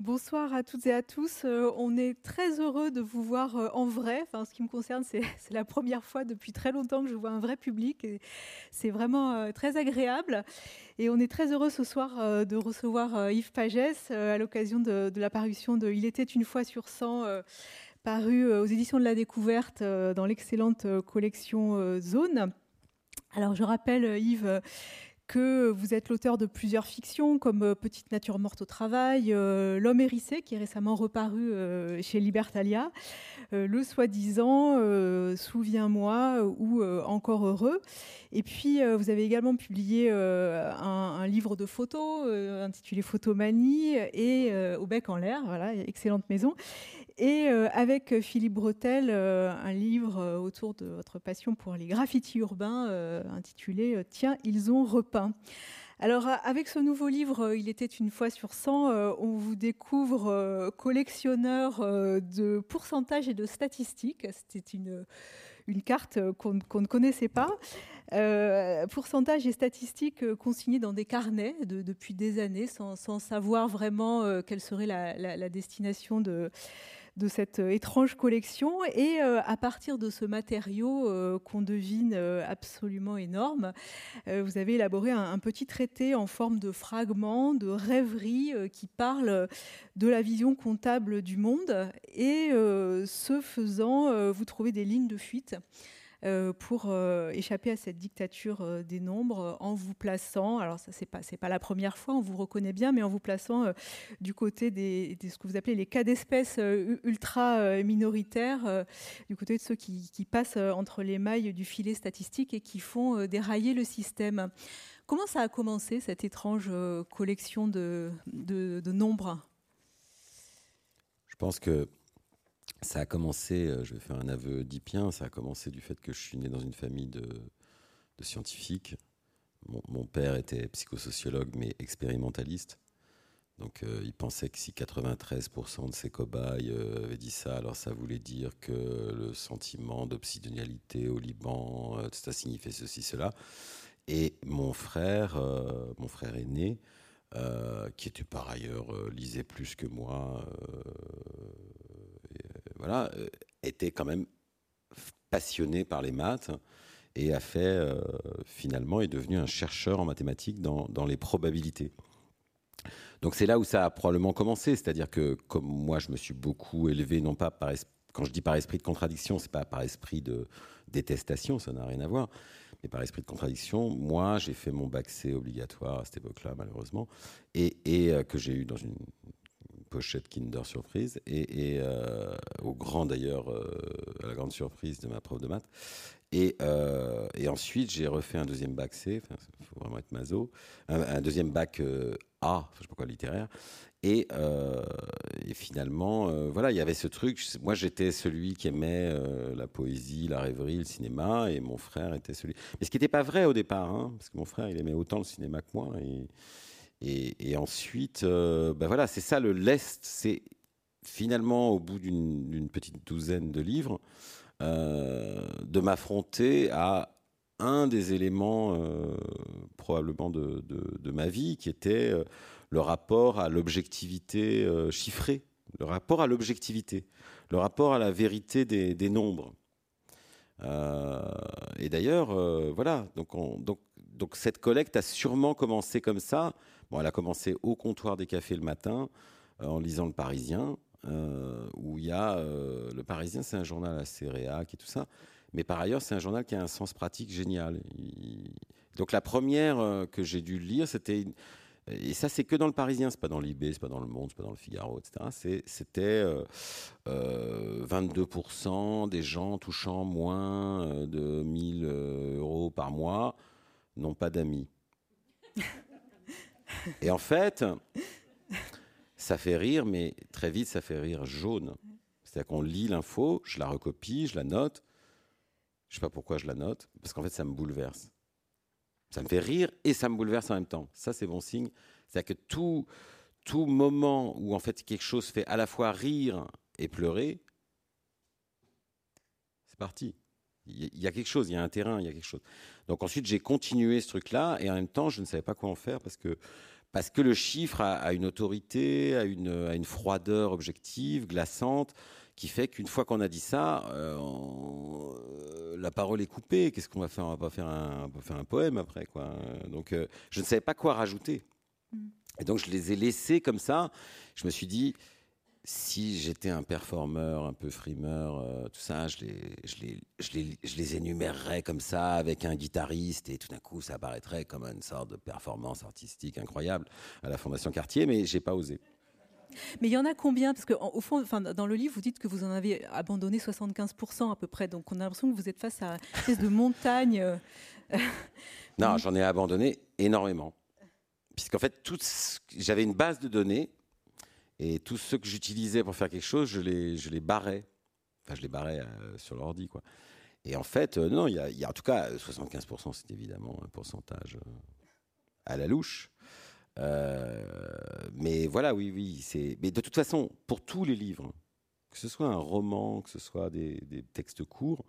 Bonsoir à toutes et à tous. Euh, on est très heureux de vous voir euh, en vrai. Enfin, ce qui me concerne, c'est la première fois depuis très longtemps que je vois un vrai public. C'est vraiment euh, très agréable. Et on est très heureux ce soir de recevoir Yves Pagès à l'occasion de, de, la parution de Il était une fois sur 100, paru aux éditions de la découverte dans l'excellente collection Zone. Alors je rappelle Yves que vous êtes l'auteur de plusieurs fictions comme euh, Petite nature morte au travail, euh, L'homme hérissé qui est récemment reparu euh, chez Libertalia, Le soi-disant, Souviens-moi ou Encore heureux. Et puis vous avez également publié un, livre de photos intitulé Photomanie et Au bec en l'air, voilà, excellente maison. Et avec Philippe Bretel, un livre autour de votre passion pour les graffitis urbains intitulé Tiens, ils ont repas alors, avec ce nouveau livre, euh, Il était une fois sur 100, euh, on vous découvre euh, collectionneur de pourcentages et de statistiques. C'était une, carte qu'on ne connaissait pas. pourcentage et statistiques consignés dans des carnets depuis des années, sans, savoir vraiment quelle serait la destination de, de cette euh, étrange collection. Et euh, à partir de ce matériau euh, qu'on devine absolument énorme, vous avez élaboré un, petit traité en forme de fragment, de rêverie qui parle de la vision comptable du monde. Et ce faisant, vous trouvez des lignes de fuite. Euh, pour euh, échapper à cette dictature euh, des nombres en vous plaçant, alors ça c'est pas pas la première fois, on vous reconnaît bien, mais en vous plaçant du côté des, ce que vous appelez les cas d'espèces ultra minoritaires, du côté de ceux qui, qui, passent entre les mailles du filet statistique et qui font dérailler le système. Comment ça a commencé cette étrange collection de, de, de nombres? Je pense que ça a commencé, euh, je vais faire un aveu dipien, ça a commencé du fait que je suis né dans une famille de, scientifiques. Mon, père était psychosociologue mais expérimentaliste. Donc euh, il pensait que si 93% de ses cobayes euh, avaient dit ça, alors ça voulait dire que le sentiment d'obsidionalité au Liban, ça signifiait ceci, cela. Et mon frère, mon frère aîné, qui était par ailleurs lisait plus que moi, euh, était quand même passionné par les maths et a fait euh, finalement est devenu un chercheur en mathématiques dans, les probabilités. Donc c'est là où ça a probablement commencé, c'est-à-dire que comme moi je me suis beaucoup élevé non pas par quand je dis par esprit de contradiction, c'est pas par esprit de détestation, ça n'a rien à voir, mais par esprit de contradiction, moi j'ai fait mon bac C obligatoire à cette époque-là malheureusement et, et euh, que j'ai eu dans une pochette Kinder Surprise, et, euh, au grand d'ailleurs, euh, à la grande surprise de ma prof de maths. Et, euh, ensuite, j'ai refait un deuxième bac C, il faut vraiment être maso, un, deuxième bac A, je sais pas quoi, littéraire. Et, et finalement, voilà, il y avait ce truc. Moi, j'étais celui qui aimait la poésie, la rêverie, le cinéma, et mon frère était celui. Mais ce qui n'était pas vrai au départ, hein, parce que mon frère, il aimait autant le cinéma que moi. Et, et, ensuite, euh, ben voilà, c'est ça le lest. C'est finalement, au bout d'une petite douzaine de livres, euh, de m'affronter à un des éléments euh, probablement de, ma vie, qui était le rapport à l'objectivité chiffrée, le rapport à l'objectivité, le rapport à la vérité des, nombres. et d'ailleurs, voilà, donc cette collecte a sûrement commencé comme ça, Bon, elle a commencé au comptoir des cafés le matin euh, en lisant Le Parisien, euh, où il y a euh, Le Parisien, c'est un journal assez réac et tout ça, mais par ailleurs, c'est un journal qui a un sens pratique génial. Donc la première que j'ai dû lire, c'était et ça, c'est que dans le Parisien, c'est pas dans l'IB, c'est pas dans le Monde, c'est pas dans le Figaro, etc. C'était 22% des gens touchant moins de 1000 euros par mois n'ont pas d'amis. Et en fait, ça fait rire, mais très vite, ça fait rire jaune. C'est-à-dire qu'on lit l'info, je la recopie, je la note. Je sais pas pourquoi je la note, parce qu'en fait, ça me bouleverse. Ça me fait rire et ça me bouleverse en même temps. Ça, c'est bon signe. C'est-à-dire que tout, tout moment où en fait quelque chose fait à la fois rire et pleurer, c'est parti. Il y a quelque chose, il y a un terrain, il y a quelque chose. Donc ensuite, j'ai continué ce truc-là et en même temps, je ne savais pas quoi en faire parce que parce que le chiffre a, une autorité, a une, a une, froideur objective, glaçante, qui fait qu'une fois qu'on a dit ça, euh, la parole est coupée. Qu'est-ce qu'on va faire? On va pas faire un, faire un poème après, quoi. Donc, euh, je ne savais pas quoi rajouter. Mm. Et donc, je les ai laissés comme ça. Je me suis dit, si j'étais un performeur, un peu frimeur, euh, tout ça, je les, je, les, je, les, je les énumérerais comme ça avec un guitariste et tout d'un coup ça apparaîtrait comme une sorte de performance artistique incroyable à la Fondation Cartier, mais j'ai pas osé. Mais il y en a combien? Parce qu'au fond, enfin, dans le livre, vous dites que vous en avez abandonné 75% à peu près. Donc on a l'impression que vous êtes face à une espèce de montagne. Euh, non, j'en ai abandonné énormément. Puisqu'en fait, j'avais une base de données et tous ceux que j'utilisais pour faire quelque chose, je les, je les barrais. Enfin, je les barrais euh, sur l'ordi, quoi. Et en fait, euh, non, il y, a en tout cas 75%, c'est évidemment un pourcentage euh, à la louche. mais voilà, oui, oui. C'est. Mais de toute façon, pour tous les livres, que ce soit un roman, que ce soit des, textes courts,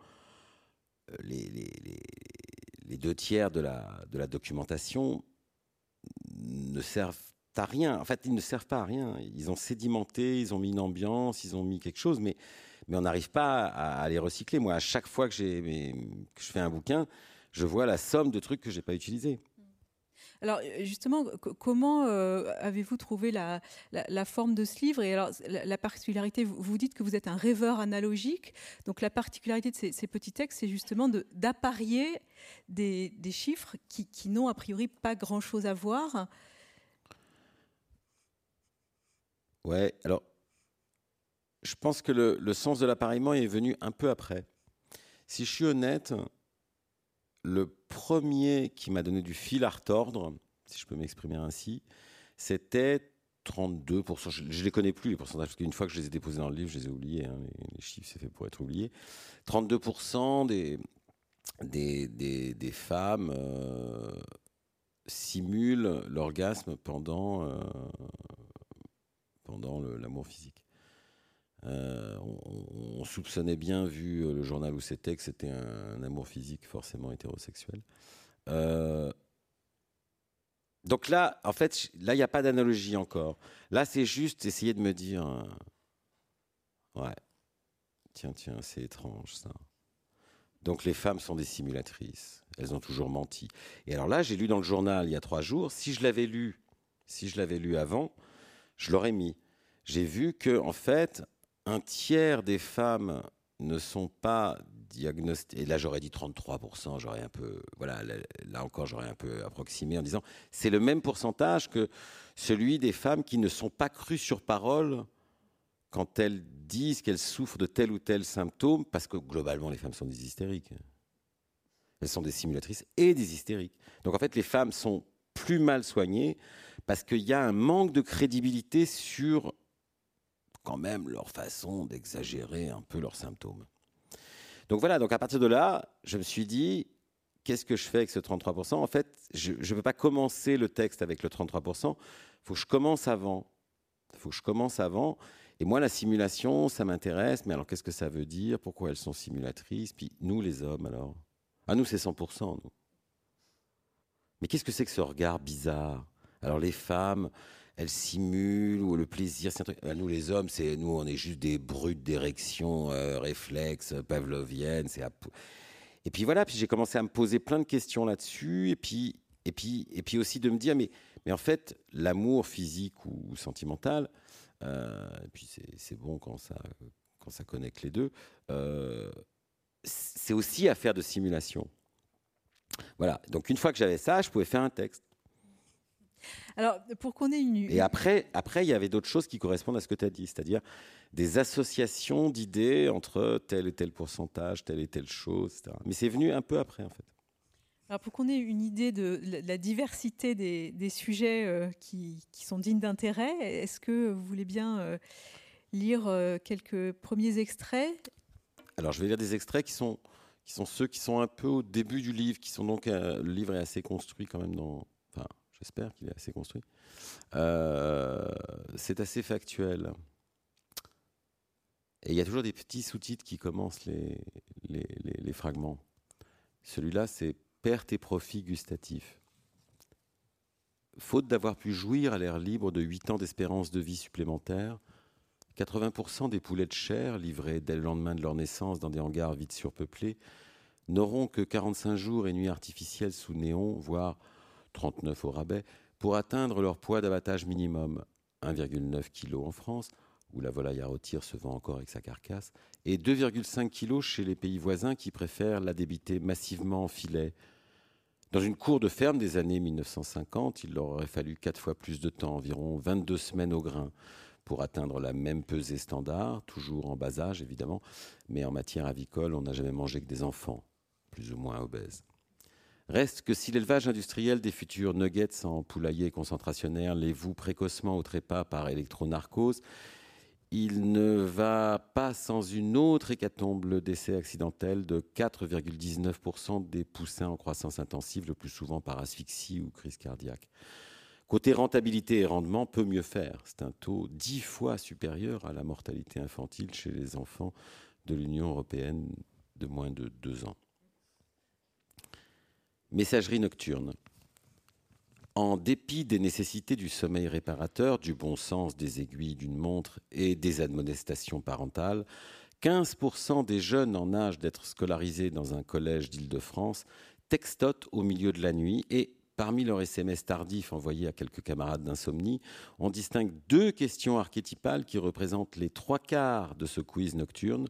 les, les, les, deux tiers de la, de la documentation ne servent rien. En fait, ils ne servent pas à rien. Ils ont sédimenté, ils ont mis une ambiance, ils ont mis quelque chose, mais, mais on n'arrive pas à, les recycler. Moi, à chaque fois que, je fais un bouquin, je vois la somme de trucs que j'ai pas utilisés. Alors justement, comment euh, avez-vous trouvé la, forme de ce livre? Et alors la, particularité, vous, dites que vous êtes un rêveur analogique. Donc la particularité de ces, petits textes, c'est justement d'apparier des, chiffres qui n'ont a priori pas grand-chose à voir Ouais, alors, je pense que le, sens de l'appareillement est venu un peu après. Si je suis honnête, le premier qui m'a donné du fil à retordre, si je peux m'exprimer ainsi, c'était 32%. Je ne les connais plus, les pourcentages, parce qu'une fois que je les ai déposés dans le livre, je les ai oubliés. Hein, les, chiffres, c'est fait pour être oubliés. 32% des, des, des, femmes euh, simulent l'orgasme pendant, euh, pendant l'amour physique. Euh, on, soupçonnait bien, vu euh, le journal où c'était, que c'était un, amour physique forcément hétérosexuel. Euh, donc là, en fait, là, il n'y a pas d'analogie encore. Là, c'est juste essayer de me dire, ouais, tiens, tiens, c'est étrange ça. Donc les femmes sont des simulatrices. Elles ont toujours menti. Et alors là, j'ai lu dans le journal il y a trois jours. Si je l'avais lu, si je l'avais lu avant, je l'aurais mis. J'ai vu que, en fait, un tiers des femmes ne sont pas diagnostiquées. Et là, j'aurais dit 33%, j'aurais un peu, voilà, là, encore, j'aurais un peu approximé en disant, c'est le même pourcentage que celui des femmes qui ne sont pas crues sur parole quand elles disent qu'elles souffrent de tel ou tel symptôme, parce que globalement, les femmes sont des hystériques. Elles sont des simulatrices et des hystériques. Donc en fait, les femmes sont plus mal soignées parce qu'il y a un manque de crédibilité sur quand même leur façon d'exagérer un peu leurs symptômes. Donc voilà, donc à partir de là, je me suis dit, qu'est-ce que je fais avec ce 33% En fait, je ne veux pas commencer le texte avec le 33%, il faut que je commence avant. Il faut que je commence avant. Et moi, la simulation, ça m'intéresse, mais alors qu'est-ce que ça veut dire? Pourquoi elles sont simulatrices? Puis nous, les hommes, alors? Ah, nous, c'est 100%, nous. Mais qu'est-ce que c'est que ce regard bizarre? Alors les femmes, elles simulent ou le plaisir, c'est un truc. Nous les hommes, c'est nous, on est juste des brutes d'érection, euh, réflexes, pavloviennes. Et puis voilà. Puis j'ai commencé à me poser plein de questions là-dessus. Et puis et puis et puis aussi de me dire mais mais en fait l'amour physique ou, sentimental. Euh, et puis c'est bon quand ça quand ça connecte les deux. Euh, c'est aussi affaire de simulation. Voilà. Donc une fois que j'avais ça, je pouvais faire un texte. Alors, pour qu'on ait une... Et après, après, il y avait d'autres choses qui correspondent à ce que tu as dit, c'est-à-dire des associations d'idées entre tel et tel pourcentage, telle et telle chose, etc. Mais c'est venu un peu après, en fait. Alors, pour qu'on ait une idée de la diversité des, sujets euh, qui, sont dignes d'intérêt, est-ce que vous voulez bien euh, lire euh, quelques premiers extraits? Alors, je vais lire des extraits qui sont, qui sont ceux qui sont un peu au début du livre, qui sont donc... le livre est assez construit quand même dans J'espère qu'il est assez construit. Euh, c'est assez factuel. Et il y a toujours des petits sous-titres qui commencent les, les, fragments. Celui-là, c'est Perte et profit gustatif. faute d'avoir pu jouir à l'air libre de 8 ans d'espérance de vie supplémentaire, 80% des poulets de chair livrés dès le lendemain de leur naissance dans des hangars vite surpeuplés n'auront que 45 jours et nuits artificielles sous néon, voire 39 au rabais, pour atteindre leur poids d'abattage minimum, 1,9 kg en France, où la volaille à rôtir se vend encore avec sa carcasse, et 2,5 kg chez les pays voisins qui préfèrent la débiter massivement en filet. Dans une cour de ferme des années 1950, il leur aurait fallu quatre fois plus de temps, environ 22 semaines au grain, pour atteindre la même pesée standard, toujours en bas âge évidemment, mais en matière avicole, on n'a jamais mangé que des enfants, plus ou moins obèses. Reste que si l'élevage industriel des futurs nuggets en poulailler concentrationnaire les voue précocement au trépas par électronarcose, il ne va pas sans une autre hécatombe, le décès accidentel de 4,19% des poussins en croissance intensive, le plus souvent par asphyxie ou crise cardiaque. Côté rentabilité et rendement, peut mieux faire. C'est un taux dix fois supérieur à la mortalité infantile chez les enfants de l'Union européenne de moins de deux ans. Messagerie nocturne. En dépit des nécessités du sommeil réparateur, du bon sens des aiguilles d'une montre et des admonestations parentales, 15% des jeunes en âge d'être scolarisés dans un collège d'Île-de-France textotent au milieu de la nuit et Parmi leurs SMS tardifs envoyés à quelques camarades d'insomnie, on distingue deux questions archétypales qui représentent les trois quarts de ce quiz nocturne.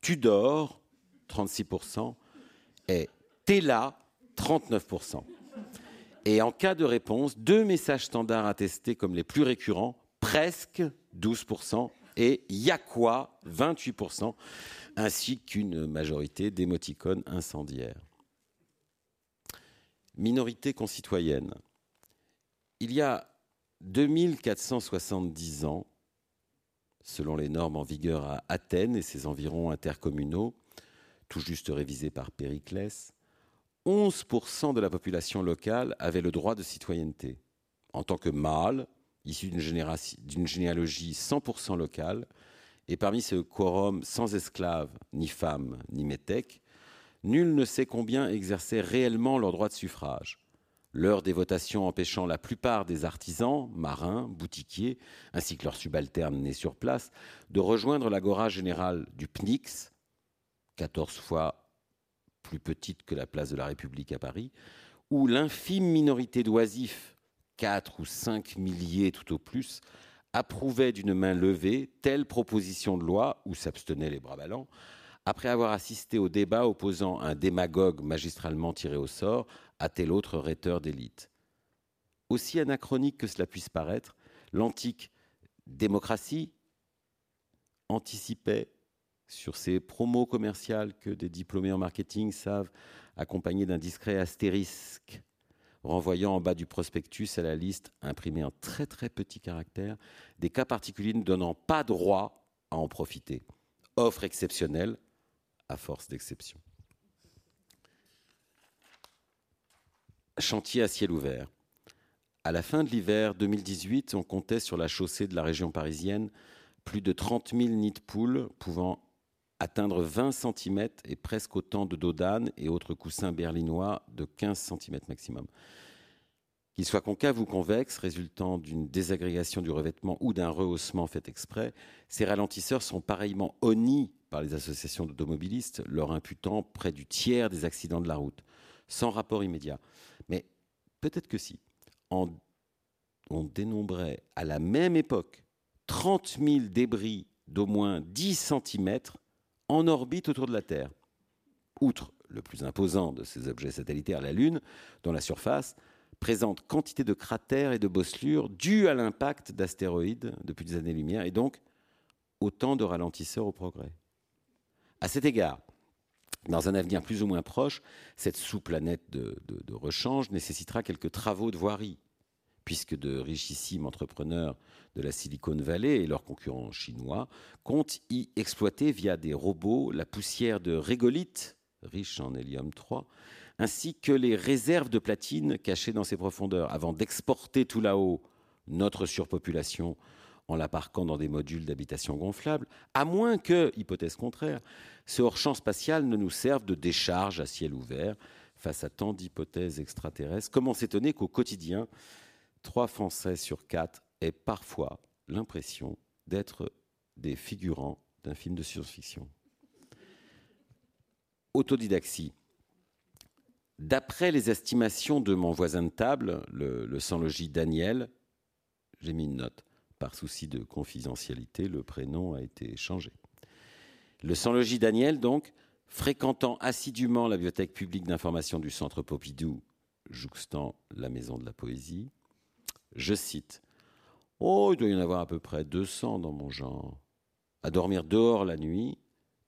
Tu dors, 36%, et t'es là, 39%. Et en cas de réponse, deux messages standards attestés comme les plus récurrents, presque 12%, et y'a quoi, 28%, ainsi qu'une majorité d'émoticônes incendiaires minorité concitoyenne. Il y a 2470 ans, selon les normes en vigueur à Athènes et ses environs intercommunaux, tout juste révisés par Périclès, 11% de la population locale avait le droit de citoyenneté. En tant que mâle, issu d'une généalogie 100% locale, et parmi ce quorum sans esclaves, ni femmes, ni métèques, nul ne sait combien exerçaient réellement leur droit de suffrage. L'heure des votations empêchant la plupart des artisans, marins, boutiquiers, ainsi que leurs subalternes nés sur place, de rejoindre l'agora générale du PNIX, 14 fois plus petite que la place de la République à Paris, où l'infime minorité d'oisifs, 4 ou 5 milliers tout au plus, approuvait d'une main levée telle proposition de loi, ou s'abstenait les bras ballants, après avoir assisté au débat opposant un démagogue magistralement tiré au sort à tel autre rhéteur d'élite. Aussi anachronique que cela puisse paraître, l'antique démocratie anticipait sur ces promos commerciales que des diplômés en marketing savent accompagner d'un discret astérisque renvoyant en bas du prospectus à la liste imprimée en très très petits caractères des cas particuliers ne donnant pas droit à en profiter. Offre exceptionnelle, à force d'exception. Chantier à ciel ouvert. À la fin de l'hiver 2018, on comptait sur la chaussée de la région parisienne plus de 30 000 nids de poules pouvant atteindre 20 cm et presque autant de dos et autres coussins berlinois de 15 cm maximum. Qu'ils soient concaves ou convexes, résultant d'une désagrégation du revêtement ou d'un rehaussement fait exprès, ces ralentisseurs sont pareillement honnis par les associations d'automobilistes, leur imputant près du tiers des accidents de la route, sans rapport immédiat. Mais peut-être que si. on dénombrait à la même époque 30 000 débris d'au moins 10 cm en orbite autour de la Terre. Outre le plus imposant de ces objets satellitaires, la Lune, dont la surface présente quantité de cratères et de bosselures dus à l'impact d'astéroïdes depuis des années-lumière, et donc autant de ralentisseurs au progrès. À cet égard, dans un avenir plus ou moins proche, cette sous-planète de, rechange nécessitera quelques travaux de voirie, puisque de richissimes entrepreneurs de la Silicon Valley et leurs concurrents chinois comptent y exploiter via des robots la poussière de régolithe, riche en hélium 3, ainsi que les réserves de platine cachées dans ces profondeurs, avant d'exporter tout là-haut notre surpopulation en la parquant dans des modules d'habitation gonflables, à moins que, hypothèse contraire, ce hors-champ spatial ne nous serve de décharge à ciel ouvert face à tant d'hypothèses extraterrestres. Comment s'étonner qu'au quotidien, trois Français sur quatre aient parfois l'impression d'être des figurants d'un film de science-fiction. Autodidaxie. D'après les estimations de mon voisin de table, le, le sans-logis Daniel, j'ai mis une note. Par souci de confidentialité, le prénom a été changé. Le sans-logis Daniel, donc, fréquentant assidûment la bibliothèque publique d'information du Centre Pompidou, jouxtant la Maison de la Poésie, je cite Oh, il doit y en avoir à peu près 200 dans mon genre, à dormir dehors la nuit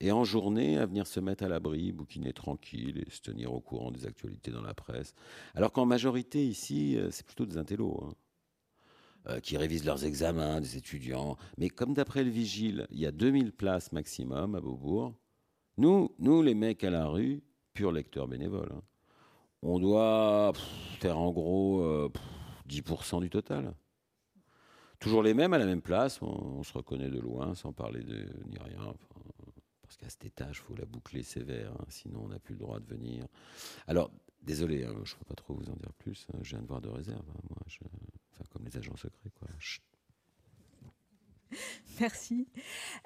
et en journée à venir se mettre à l'abri, bouquiner tranquille et se tenir au courant des actualités dans la presse. Alors qu'en majorité ici, euh, c'est plutôt des intellos. Hein. Euh, qui révisent leurs examens, des étudiants. Mais comme d'après le vigile, il y a 2000 places maximum à Beaubourg, nous, nous les mecs à la rue, purs lecteurs bénévoles, hein, on doit faire en gros 10% euh, du total. Toujours les mêmes à la même place, on, se reconnaît de loin sans parler de ni rien. parce qu'à cet étage, il faut la boucler sévère, hein, sinon on n'a plus le droit de venir. Alors, désolé, hein, je ne peux pas trop vous en dire plus, je viens de voir de réserve. moi, comme les agents secrets. Quoi. Merci.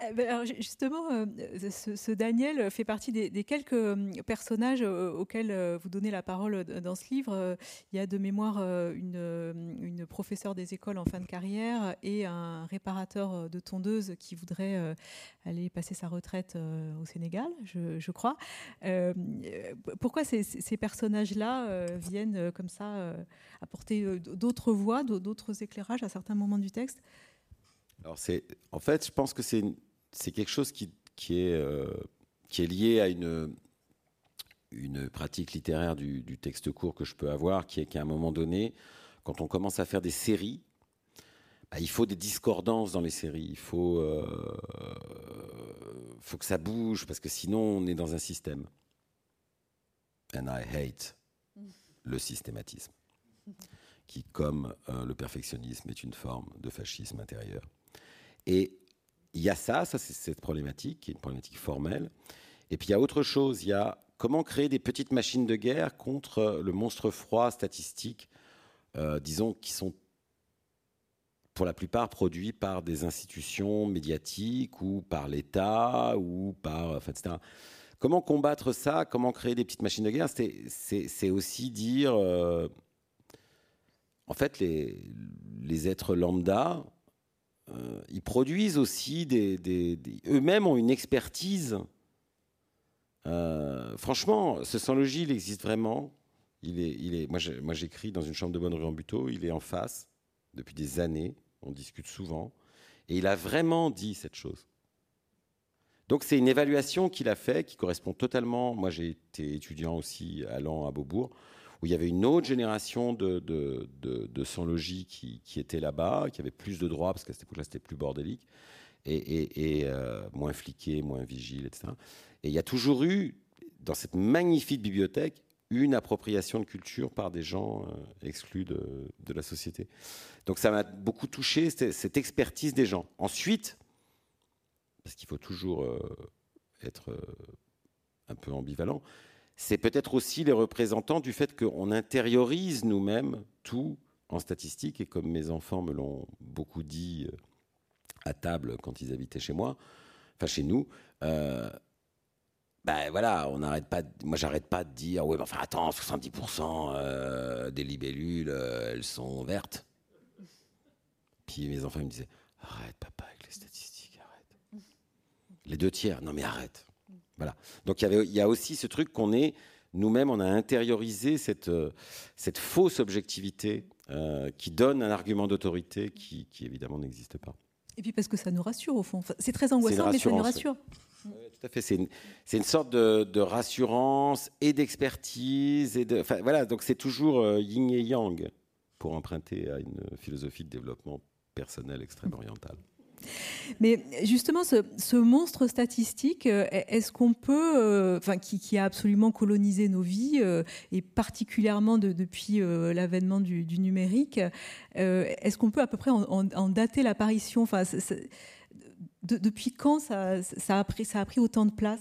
Euh, ben, alors justement, euh, ce, Daniel fait partie des, quelques euh, personnages auxquels vous donnez la parole dans ce livre. Il y a de mémoire une, une professeure des écoles en fin de carrière et un réparateur de tondeuse qui voudrait aller passer sa retraite au Sénégal, je, crois. pourquoi ces, ces personnages-là viennent comme ça apporter d'autres voix, d'autres éclairages à certains moments du texte? Alors c'est, en fait, je pense que c'est, quelque chose qui, qui, est, euh, qui est lié à une, pratique littéraire du, texte court que je peux avoir, qui est qu'à un moment donné, quand on commence à faire des séries, bah, il faut des discordances dans les séries. Il faut, euh, faut que ça bouge, parce que sinon on est dans un système. And I hate le systématisme, qui, comme euh, le perfectionnisme, est une forme de fascisme intérieur. Et il y a ça, ça c'est cette problématique, qui est une problématique formelle. Et puis il y a autre chose, il y a comment créer des petites machines de guerre contre le monstre froid statistique, euh, disons, qui sont pour la plupart produits par des institutions médiatiques ou par l'État ou par, etc. Comment combattre ça Comment créer des petites machines de guerre? C'est aussi dire, euh, en fait, les, les êtres lambda, ils produisent aussi des, eux-mêmes ont une expertise. Euh, franchement, ce sans logis, il existe vraiment. Il est, il est, moi, j'écris dans une chambre de bonne rue en Buteau. Il est en face depuis des années. On discute souvent. Et il a vraiment dit cette chose. Donc c'est une évaluation qu'il a fait qui correspond totalement. Moi j'ai été étudiant aussi allant à Beaubourg où il y avait une autre génération de, de, de, sans-logis qui, qui était là-bas, qui avait plus de droits, parce qu'à cette époque-là, c'était plus bordélique, et, et, euh, moins fliqué, moins vigile, etc. Et il y a toujours eu, dans cette magnifique bibliothèque, une appropriation de culture par des gens euh, exclus de, de, la société. Donc ça m'a beaucoup touché, cette expertise des gens. Ensuite, parce qu'il faut toujours euh, être un peu ambivalent, c'est peut-être aussi les représentants du fait qu'on intériorise nous-mêmes tout en statistique, et comme mes enfants me l'ont beaucoup dit euh, à table quand ils habitaient chez moi, enfin chez nous, euh, ben voilà, on n'arrête pas. Moi, j'arrête pas de dire, ouais, enfin attends, 70% euh, des libellules, elles sont vertes. Puis mes enfants me disaient, arrête, papa, avec les statistiques, arrête. Les deux tiers, non mais arrête. Voilà. Donc il y, a aussi ce truc qu'on est, nous-mêmes, on a intériorisé cette, euh, cette fausse objectivité euh, qui donne un argument d'autorité qui, évidemment n'existe pas. Et puis parce que ça nous rassure au fond. c'est très angoissant, mais ça nous rassure. Oui, tout à fait. C'est une, sorte de, rassurance et d'expertise. Et de, voilà, donc c'est toujours euh, yin et yang pour emprunter à une philosophie de développement personnel extrême oriental. Mais justement, ce, monstre statistique, euh, est-ce qu'on peut, euh, enfin, qui, a absolument colonisé nos vies, euh, et particulièrement depuis l'avènement du, numérique, est-ce qu'on peut à peu près en, dater l'apparition? Enfin, Depuis quand ça, a pris, autant de place?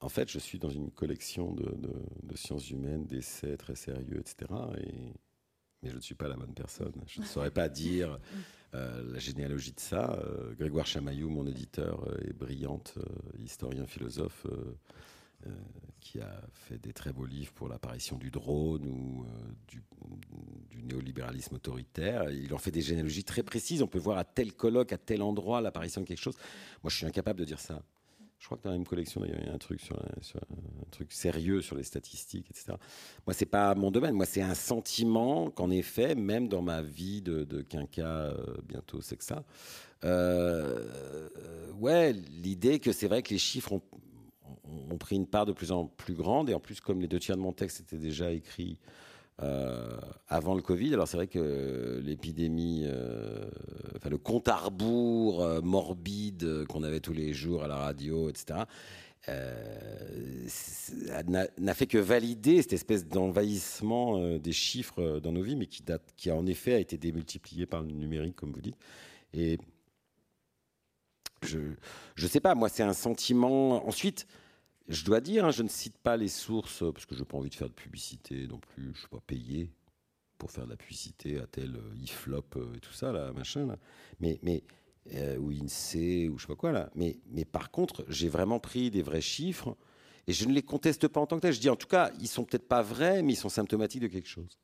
En fait, je suis dans une collection de, sciences humaines, d'essais très sérieux, etc. Et, mais je ne suis pas la bonne personne. Je ne saurais pas dire euh, la généalogie de ça. Euh, Grégoire Chamaillou, mon éditeur, euh, est brillante, historien, philosophe, qui a fait des très beaux livres pour l'apparition du drone ou du, néolibéralisme autoritaire. Il en fait des généalogies très précises. On peut voir à tel colloque, à tel endroit, l'apparition de quelque chose. Moi, je suis incapable de dire ça. Je crois que dans la même collection, il y a un truc, sur, un truc sérieux sur les statistiques, etc. Moi, c'est pas mon domaine. Moi, c'est un sentiment qu'en effet, même dans ma vie de, de quinca, euh, bientôt c'est que ça, ouais, l'idée que c'est vrai que les chiffres ont, pris une part de plus en plus grande, et en plus, comme les deux tiers de mon texte étaient déjà écrits euh, avant le Covid. Alors c'est vrai que l'épidémie, euh, le compte à rebours euh, morbide qu'on avait tous les jours à la radio, etc. n'a fait que valider cette espèce d'envahissement des chiffres dans nos vies, mais qui, qui en effet a été démultiplié par le numérique, comme vous dites. Et je ne sais pas, moi c'est un sentiment. Ensuite, je dois dire, hein, je ne cite pas les sources parce que je n'ai pas envie de faire de publicité non plus. Je ne suis pas payé pour faire de la publicité à tel euh, iflop euh, et tout ça, là, machin. Là. Mais, mais euh, ou INSEE ou je sais pas quoi là. Mais, mais par contre, j'ai vraiment pris des vrais chiffres et je ne les conteste pas en tant que tel. Je dis en tout cas, ils sont peut-être pas vrais, mais ils sont symptomatiques de quelque chose.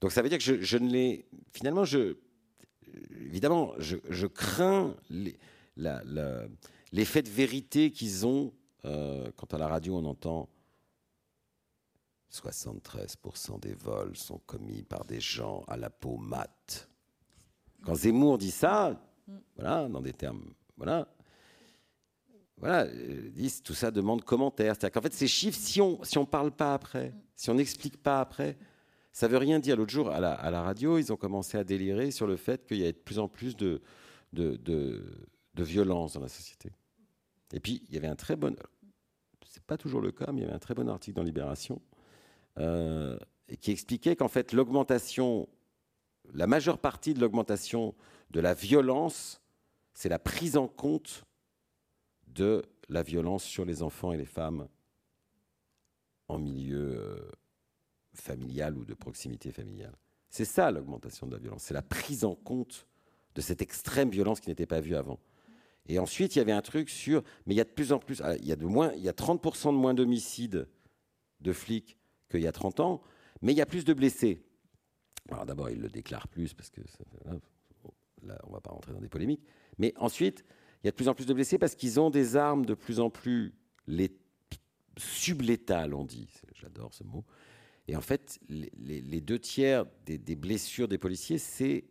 Donc ça veut dire que je, ne les. Finalement, je, évidemment, je, crains l'effet de vérité qu'ils ont euh, quand à la radio on entend 73% des vols sont commis par des gens à la peau mate. Quand Zemmour dit ça, voilà, dans des termes, voilà, voilà, tout ça demande commentaire. C'est-à-dire qu'en fait, ces chiffres, si on si on parle pas après, si on n'explique pas après, ça veut rien dire. L'autre jour, à la, à la, radio, ils ont commencé à délirer sur le fait qu'il y a de plus en plus de, de, de, de violence dans la société. Et puis, il y avait un très bon c'est pas toujours le cas, mais il y avait un très bon article dans Libération euh, qui expliquait qu'en fait l'augmentation, la majeure partie de l'augmentation de la violence, c'est la prise en compte de la violence sur les enfants et les femmes en milieu euh, familial ou de proximité familiale. C'est ça l'augmentation de la violence, c'est la prise en compte de cette extrême violence qui n'était pas vue avant. Et ensuite, il y avait un truc sur, mais il y a de plus en plus, ah, il y a, de moins, il y a 30% de moins d'homicides de flics qu'il y a 30 ans, mais il y a plus de blessés. Alors d'abord, ils le déclarent plus, parce que là, on ne va pas rentrer dans des polémiques. Mais ensuite, il y a de plus en plus de blessés parce qu'ils ont des armes de plus en plus sublétales, on dit. J'adore ce mot. Et en fait, les, deux tiers des blessures des policiers, c'est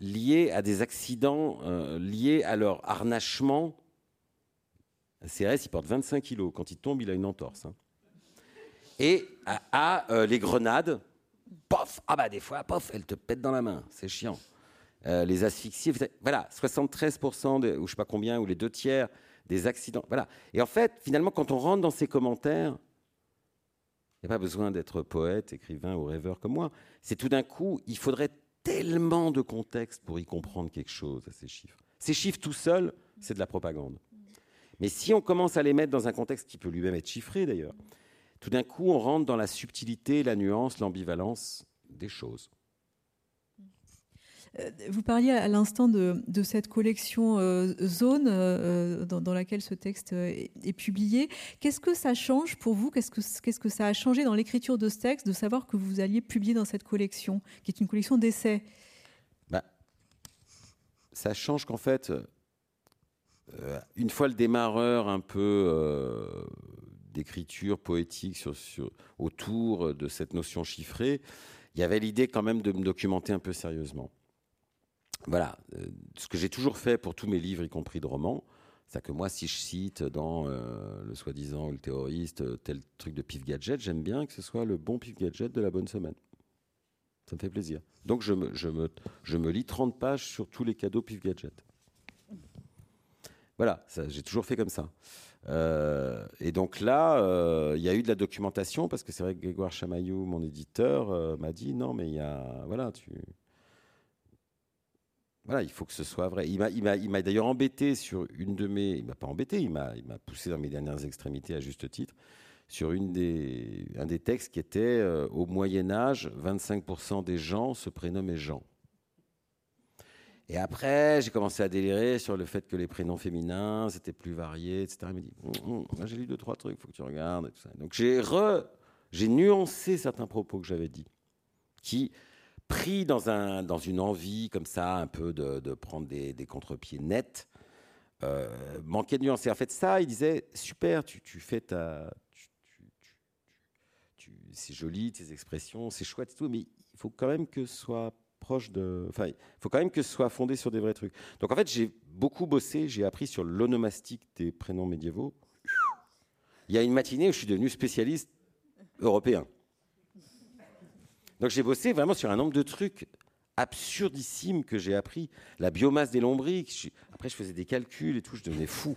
liés à des accidents euh, liés à leur harnachement. Un CRS, il porte 25 kilos. Quand il tombe, il a une entorse. Hein. Et à, euh, les grenades, pof, ah bah des fois, pof, elles te pètent dans la main. C'est chiant. Euh, les asphyxies, voilà, 73% ou je sais pas combien, ou les deux tiers des accidents. Voilà. Et en fait, finalement, quand on rentre dans ces commentaires, il n'y a pas besoin d'être poète, écrivain ou rêveur comme moi. C'est tout d'un coup, il faudrait tellement de contexte pour y comprendre quelque chose à ces chiffres. Ces chiffres tout seuls, c'est de la propagande. Mais si on commence à les mettre dans un contexte qui peut lui-même être chiffré d'ailleurs, tout d'un coup on rentre dans la subtilité, la nuance, l'ambivalence des choses. Euh, vous parliez à l'instant de, cette collection euh, Zone euh, dans, laquelle ce texte est, publié. Qu'est-ce que ça change pour vous? Qu'est-ce que, ça a changé dans l'écriture de ce texte de savoir que vous alliez publier dans cette collection, qui est une collection d'essais? Bah, Ça change qu'en fait, une fois le démarreur un peu d'écriture poétique autour de cette notion chiffrée, il y avait l'idée quand même de me documenter un peu sérieusement voilà, euh, ce que j'ai toujours fait pour tous mes livres, y compris de romans, c'est que moi, si je cite dans euh, le soi-disant le terroriste euh, tel truc de pif gadget, j'aime bien que ce soit le bon pif gadget de la bonne semaine. Ça me fait plaisir. Donc je me, je me, je me lis 30 pages sur tous les cadeaux pif gadget. Voilà, j'ai toujours fait comme ça. et donc là, il y a eu de la documentation parce que c'est vrai que Grégoire Chamaillou, mon éditeur, m'a dit non, mais il y a voilà, tu voilà, il faut que ce soit vrai. Il m'a d'ailleurs embêté sur une de mes. Il m'a pas embêté, il m'a poussé dans mes dernières extrémités à juste titre sur une des, un des textes qui était euh, Au Moyen-Âge, 25% des gens se prénommaient Jean. Et après, j'ai commencé à délirer sur le fait que les prénoms féminins, c'était plus varié, etc. Il m'a dit hum, hum, J'ai lu deux, trois trucs, il faut que tu regardes. Donc j'ai j'ai nuancé certains propos que j'avais dit, qui, pris dans, un, dans une envie comme ça, un peu de, prendre des, des contre-pieds nets, euh, manquaient de nuancer. En fait, ça, il disait Super, tu, tu fais ta, c'est joli, tes expressions, c'est chouette et tout, mais il faut quand même que ce soit proche de. Enfin, il faut quand même que ce soit fondé sur des vrais trucs. Donc en fait, j'ai beaucoup bossé, j'ai appris sur l'onomastique des prénoms médiévaux. Il y a une matinée où je suis devenu spécialiste européen. Donc j'ai bossé vraiment sur un nombre de trucs absurdissimes que j'ai appris. La biomasse des lombriques. Après, je faisais des calculs et tout, je devenais fou.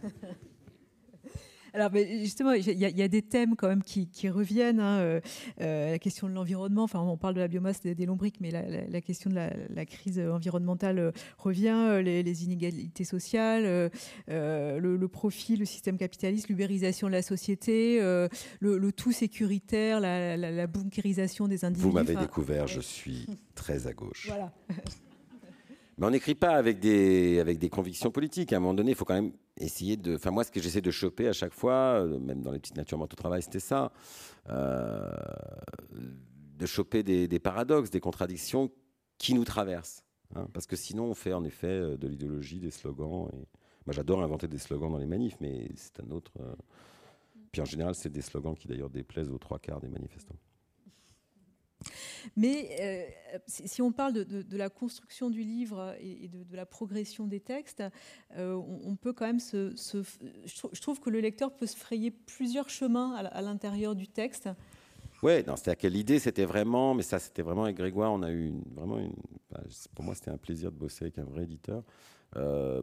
Alors, justement, il y, a des thèmes quand même qui, reviennent. Hein, euh, euh, la question de l'environnement, enfin, on parle de la biomasse des, lombriques, mais la, question de la, crise environnementale euh, revient, les, inégalités sociales, le, profit, le système capitaliste, l'ubérisation de la société, le, tout sécuritaire, la, bunkérisation des individus. Vous m'avez découvert, je suis très à gauche. Voilà. Mais on n'écrit pas avec des, avec des convictions politiques. À un moment donné, il faut quand même essayer de. Enfin, moi, ce que j'essaie de choper à chaque fois, euh, même dans les petites natures mortes au travail, c'était ça. Euh, de choper des, paradoxes, des contradictions qui nous traversent. Hein. parce que sinon, on fait en effet euh, de l'idéologie, des slogans. Et... J'adore inventer des slogans dans les manifs, mais c'est un autre. Puis en général, c'est des slogans qui d'ailleurs déplaisent aux trois quarts des manifestants. Mais euh, si on parle de, la construction du livre et, de, la progression des textes, euh, on, peut quand même se, je, trouve que le lecteur peut se frayer plusieurs chemins à, l'intérieur du texte. Oui, c'est-à-dire que l'idée, c'était vraiment, mais ça, c'était vraiment avec Grégoire, on a eu vraiment une. Bah, pour moi, c'était un plaisir de bosser avec un vrai éditeur. Euh,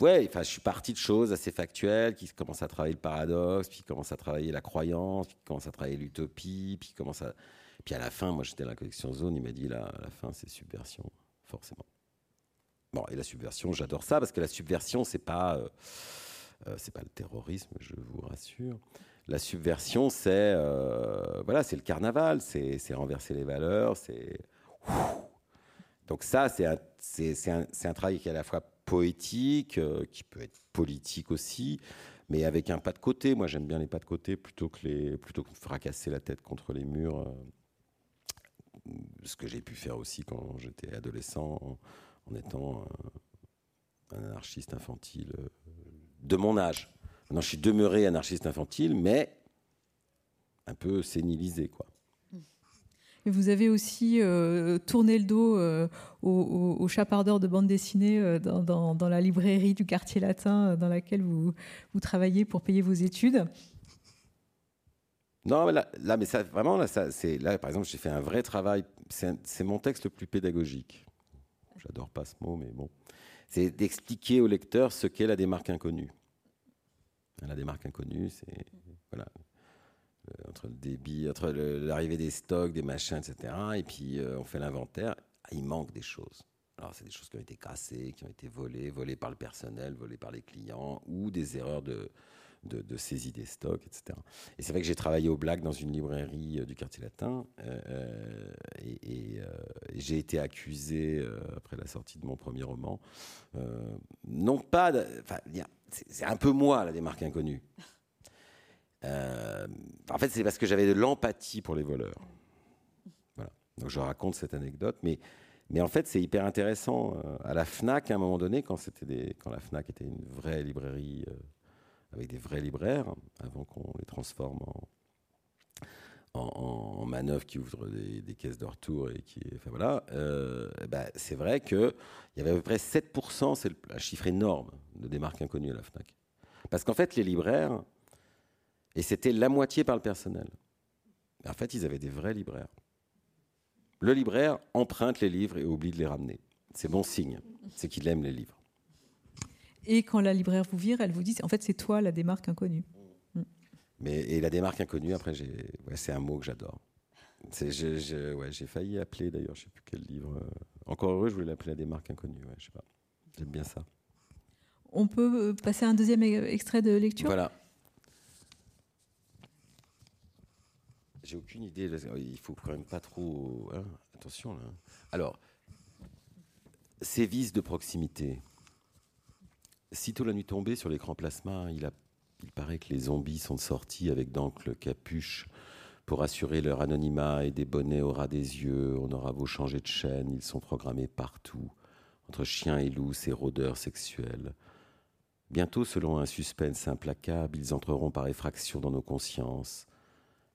ouais, enfin, je suis parti de choses assez factuelles, qui commencent à travailler le paradoxe, puis qui commencent à travailler la croyance, puis qui commencent à travailler l'utopie, puis commencent à. Puis à la fin, moi j'étais à la collection Zone, il m'a dit là, la fin, c'est subversion, forcément. Bon, et la subversion, j'adore ça, parce que la subversion, c'est pas. Euh, euh, c'est pas le terrorisme, je vous rassure. La subversion, c'est euh, voilà, c'est le carnaval, c'est renverser les valeurs, c'est donc ça, c'est un, un, un, travail qui est à la fois poétique, euh, qui peut être politique aussi, mais avec un pas de côté. Moi, j'aime bien les pas de côté plutôt que, les, fracasser la tête contre les murs. Euh, ce que j'ai pu faire aussi quand j'étais adolescent, en, étant un anarchiste infantile euh, de mon âge. Maintenant, je suis demeuré anarchiste infantile, mais un peu sénilisé, quoi. Et vous avez aussi euh, tourné le dos euh, aux, chapardeurs de bande dessinée euh, dans, la librairie du quartier latin dans laquelle vous, vous travaillez pour payer vos études. Non, mais là, mais vraiment, là, ça, là, par exemple, j'ai fait un vrai travail. C'est mon texte le plus pédagogique. J'adore pas ce mot, mais bon. C'est d'expliquer au lecteur ce qu'est la démarque inconnue. La démarque inconnue, c'est voilà, entre le débit, entre l'arrivée des stocks, des machins, etc. Et puis euh, on fait l'inventaire. Ah, il manque des choses. Alors c'est des choses qui ont été cassées, qui ont été volées, volées par le personnel, volées par les clients, ou des erreurs de, de, saisie des stocks, etc. Et c'est vrai que j'ai travaillé au Black dans une librairie euh, du quartier latin, et, j'ai été accusé après la sortie de mon premier roman, non pas, c'est un peu moi la démarque inconnue. Euh, en fait, c'est parce que j'avais de l'empathie pour les voleurs. Voilà. Donc je raconte cette anecdote, mais, en fait, c'est hyper intéressant. Euh, à la Fnac, à un moment donné, quand, des, quand la Fnac était une vraie librairie euh, avec des vrais libraires, avant qu'on les transforme en, en, manœuvre qui ouvre des, caisses de retour et qui, enfin voilà, bah, c'est vrai qu'il y avait à peu près 7%, c'est un chiffre énorme de démarques inconnues à la Fnac. Parce qu'en fait, les libraires, et c'était la moitié par le personnel. En fait, ils avaient des vrais libraires. Le libraire emprunte les livres et oublie de les ramener. C'est bon signe, c'est qu'il aime les livres. Et quand la libraire vous vire, elle vous dit, en fait, c'est toi la démarque inconnue. Mais, et la démarque inconnue, après, c'est un mot que j'adore. J'ai failli appeler d'ailleurs, je ne sais plus quel livre. Euh, encore heureux, je voulais l'appeler à des marques inconnues. Ouais, je sais pas. J'aime bien ça. On peut passer un deuxième extrait de lecture? Voilà. J'ai aucune idée. Il faut quand même pas trop. Hein, attention là. Alors, ces vices de proximité. Sitôt la nuit tombée sur l'écran plasma, il, a, il paraît que les zombies sont sortis avec d'encre capuche pour assurer leur anonymat et des bonnets au ras des yeux. On aura beau changer de chaîne, ils sont programmés partout, entre chiens et loups, ces rôdeurs sexuels. Bientôt, selon un suspense implacable, ils entreront par effraction dans nos consciences,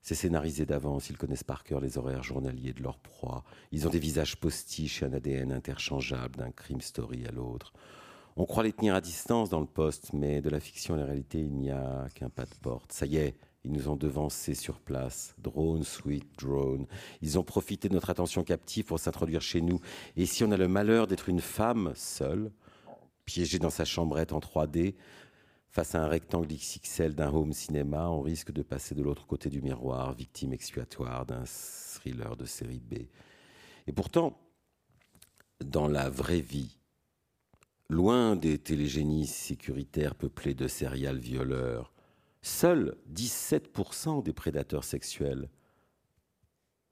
c'est scénarisé d'avance, ils connaissent par cœur les horaires journaliers de leur proie. Ils ont des visages postiches et un ADN interchangeable d'un crime story à l'autre. On croit les tenir à distance dans le poste, mais de la fiction à la réalité, il n'y a qu'un pas de porte. Ça y est, ils nous ont devancés sur place. Drone, sweet drone. Ils ont profité de notre attention captive pour s'introduire chez nous. Et si on a le malheur d'être une femme seule, piégée dans sa chambrette en 3D, Face à un rectangle XXL d'un home cinéma, on risque de passer de l'autre côté du miroir, victime expiatoire d'un thriller de série B. Et pourtant, dans la vraie vie, loin des télégénies sécuritaires peuplées de céréales violeurs, seuls 17% des prédateurs sexuels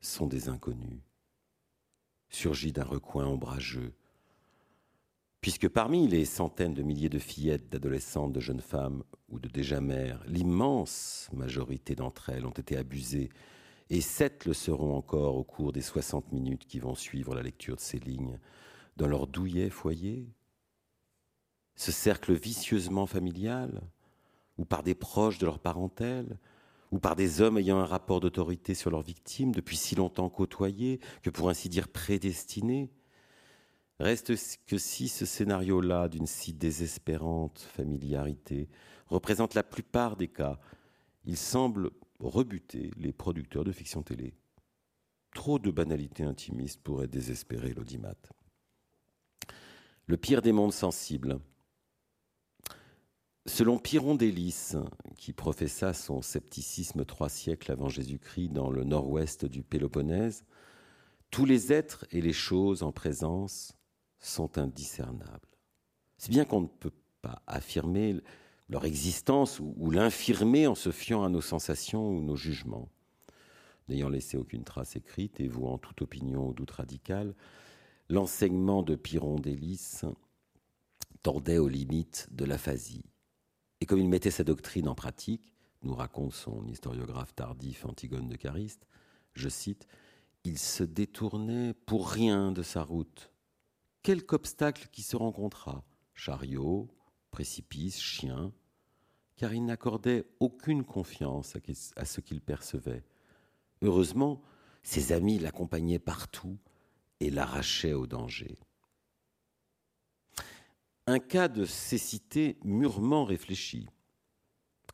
sont des inconnus, surgis d'un recoin ombrageux, puisque parmi les centaines de milliers de fillettes, d'adolescentes, de jeunes femmes ou de déjà mères, l'immense majorité d'entre elles ont été abusées, et sept le seront encore au cours des 60 minutes qui vont suivre la lecture de ces lignes, dans leur douillet foyer, ce cercle vicieusement familial, ou par des proches de leur parentèle, ou par des hommes ayant un rapport d'autorité sur leurs victimes, depuis si longtemps côtoyés, que pour ainsi dire prédestinés, Reste que si ce scénario-là, d'une si désespérante familiarité, représente la plupart des cas, il semble rebuter les producteurs de fiction télé. Trop de banalités intimistes pourraient désespérer l'audimat. Le pire des mondes sensibles. Selon Pyrrhon d'Hélice, qui professa son scepticisme trois siècles avant Jésus-Christ dans le nord-ouest du Péloponnèse, tous les êtres et les choses en présence sont indiscernables. C'est bien qu'on ne peut pas affirmer leur existence ou, l'infirmer en se fiant à nos sensations ou nos jugements. N'ayant laissé aucune trace écrite et vouant toute opinion ou doute radical, l'enseignement de Pyrrhon d'Hélice tordait aux limites de l'aphasie. Et comme il mettait sa doctrine en pratique, nous raconte son historiographe tardif Antigone de Cariste, je cite, il se détournait pour rien de sa route, quelque obstacle qui se rencontra, chariot, précipice, chien, car il n'accordait aucune confiance à ce qu'il percevait. Heureusement, ses amis l'accompagnaient partout et l'arrachaient au danger. Un cas de cécité mûrement réfléchi,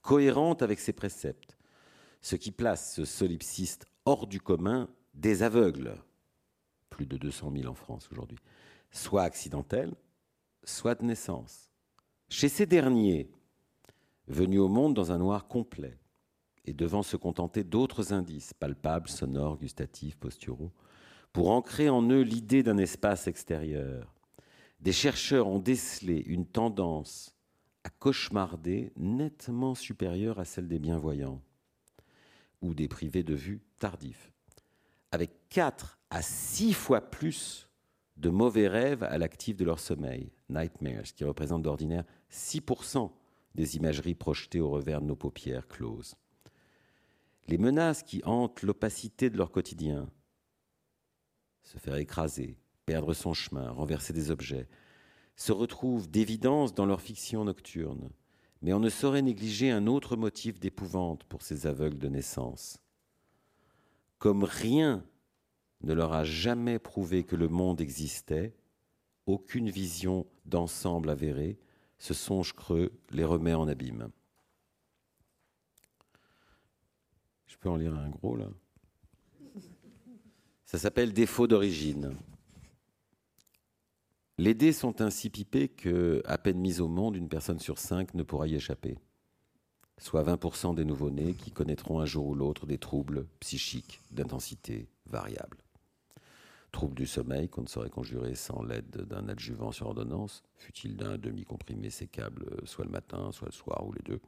cohérente avec ses préceptes, ce qui place ce solipsiste hors du commun des aveugles, plus de 200 000 en France aujourd'hui, soit accidentelle, soit de naissance. Chez ces derniers, venus au monde dans un noir complet et devant se contenter d'autres indices palpables, sonores, gustatifs, posturaux, pour ancrer en eux l'idée d'un espace extérieur, des chercheurs ont décelé une tendance à cauchemarder nettement supérieure à celle des bienvoyants ou des privés de vue tardifs, avec quatre à six fois plus de mauvais rêves à l'actif de leur sommeil, nightmares, qui représentent d'ordinaire 6% des imageries projetées au revers de nos paupières closes. Les menaces qui hantent l'opacité de leur quotidien, se faire écraser, perdre son chemin, renverser des objets, se retrouvent d'évidence dans leur fiction nocturne, mais on ne saurait négliger un autre motif d'épouvante pour ces aveugles de naissance. Comme rien ne leur a jamais prouvé que le monde existait, aucune vision d'ensemble avérée, ce songe creux les remet en abîme. Je peux en lire un gros là? Ça s'appelle défaut d'origine. Les dés sont ainsi pipés que, à peine mis au monde, une personne sur cinq ne pourra y échapper. soit 20% des nouveau-nés qui connaîtront un jour ou l'autre des troubles psychiques d'intensité variable. Troubles du sommeil qu'on ne saurait conjurer sans l'aide d'un adjuvant sur ordonnance, fut-il d'un demi-comprimé sécable soit le matin, soit le soir ou les deux.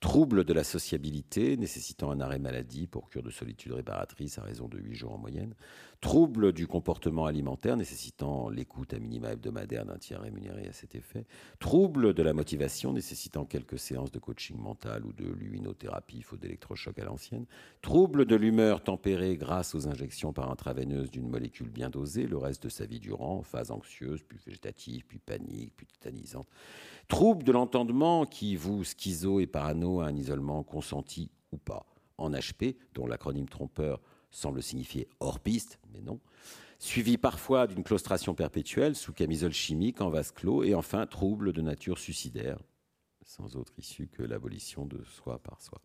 Troubles de la sociabilité nécessitant un arrêt maladie pour cure de solitude réparatrice à raison de 8 jours en moyenne. Troubles du comportement alimentaire nécessitant l'écoute à minima hebdomadaire d'un tiers rémunéré à cet effet. Troubles de la motivation nécessitant quelques séances de coaching mental ou de luminothérapie, faute d'électrochoc à l'ancienne. Troubles de l'humeur tempérée grâce aux injections par intraveineuse d'une molécule bien dosée le reste de sa vie durant, phase anxieuse, puis végétative, puis panique, puis tétanisante. Troubles de l'entendement qui vous, schizo et parano, à un isolement consenti ou pas, en HP, dont l'acronyme trompeur semble signifier hors piste, mais non, suivi parfois d'une claustration perpétuelle sous camisole chimique en vase clos, et enfin troubles de nature suicidaire, sans autre issue que l'abolition de soi par soi.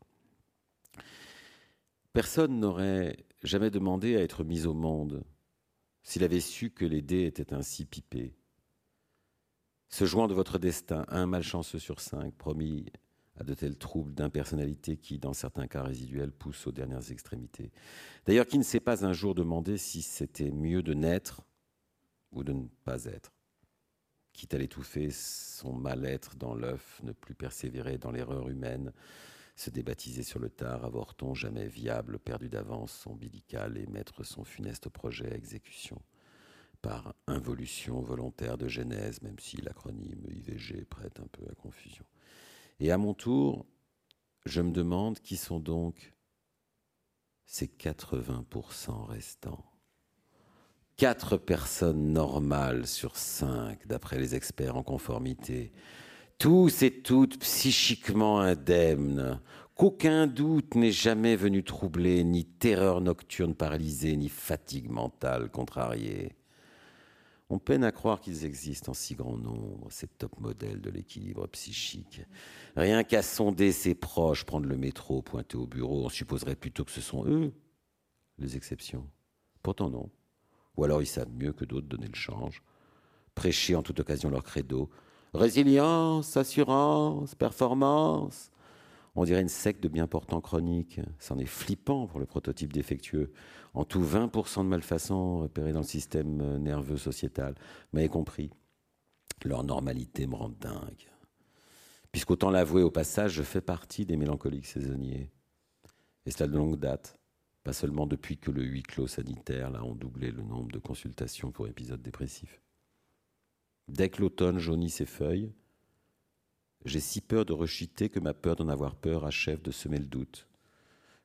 Personne n'aurait jamais demandé à être mis au monde s'il avait su que les dés étaient ainsi pipés se jouant de votre destin, un malchanceux sur cinq, promis à de tels troubles d'impersonnalité qui, dans certains cas résiduels, poussent aux dernières extrémités. D'ailleurs, qui ne s'est pas un jour demandé si c'était mieux de naître ou de ne pas être? Quitte à l'étouffer son mal-être dans l'œuf, ne plus persévérer dans l'erreur humaine, se débaptiser sur le tard, avorton jamais viable, perdu d'avance, ombilical et mettre son funeste projet à exécution par involution volontaire de genèse, même si l'acronyme IVG prête un peu à confusion. Et à mon tour, je me demande qui sont donc ces 80% restants. Quatre personnes normales sur cinq, d'après les experts en conformité, tous et toutes psychiquement indemnes, qu'aucun doute n'est jamais venu troubler, ni terreur nocturne paralysée, ni fatigue mentale contrariée. On peine à croire qu'ils existent en si grand nombre, ces top modèles de l'équilibre psychique. Rien qu'à sonder ses proches, prendre le métro, pointer au bureau, on supposerait plutôt que ce sont eux les exceptions. Pourtant non. Ou alors ils savent mieux que d'autres donner le change, prêcher en toute occasion leur credo. Résilience, assurance, performance. On dirait une secte de bien portants chroniques. C'en est flippant pour le prototype défectueux. En tout, 20% de malfaçons repérés dans le système euh, nerveux sociétal. Mais compris, leur normalité me rend dingue. Puisqu'autant l'avouer au passage, je fais partie des mélancoliques saisonniers. Et cela de longue date. Pas seulement depuis que le huis clos sanitaire là, ont doublé le nombre de consultations pour épisodes dépressifs. Dès que l'automne jaunit ses feuilles, j'ai si peur de rechuter que ma peur d'en avoir peur achève de semer le doute.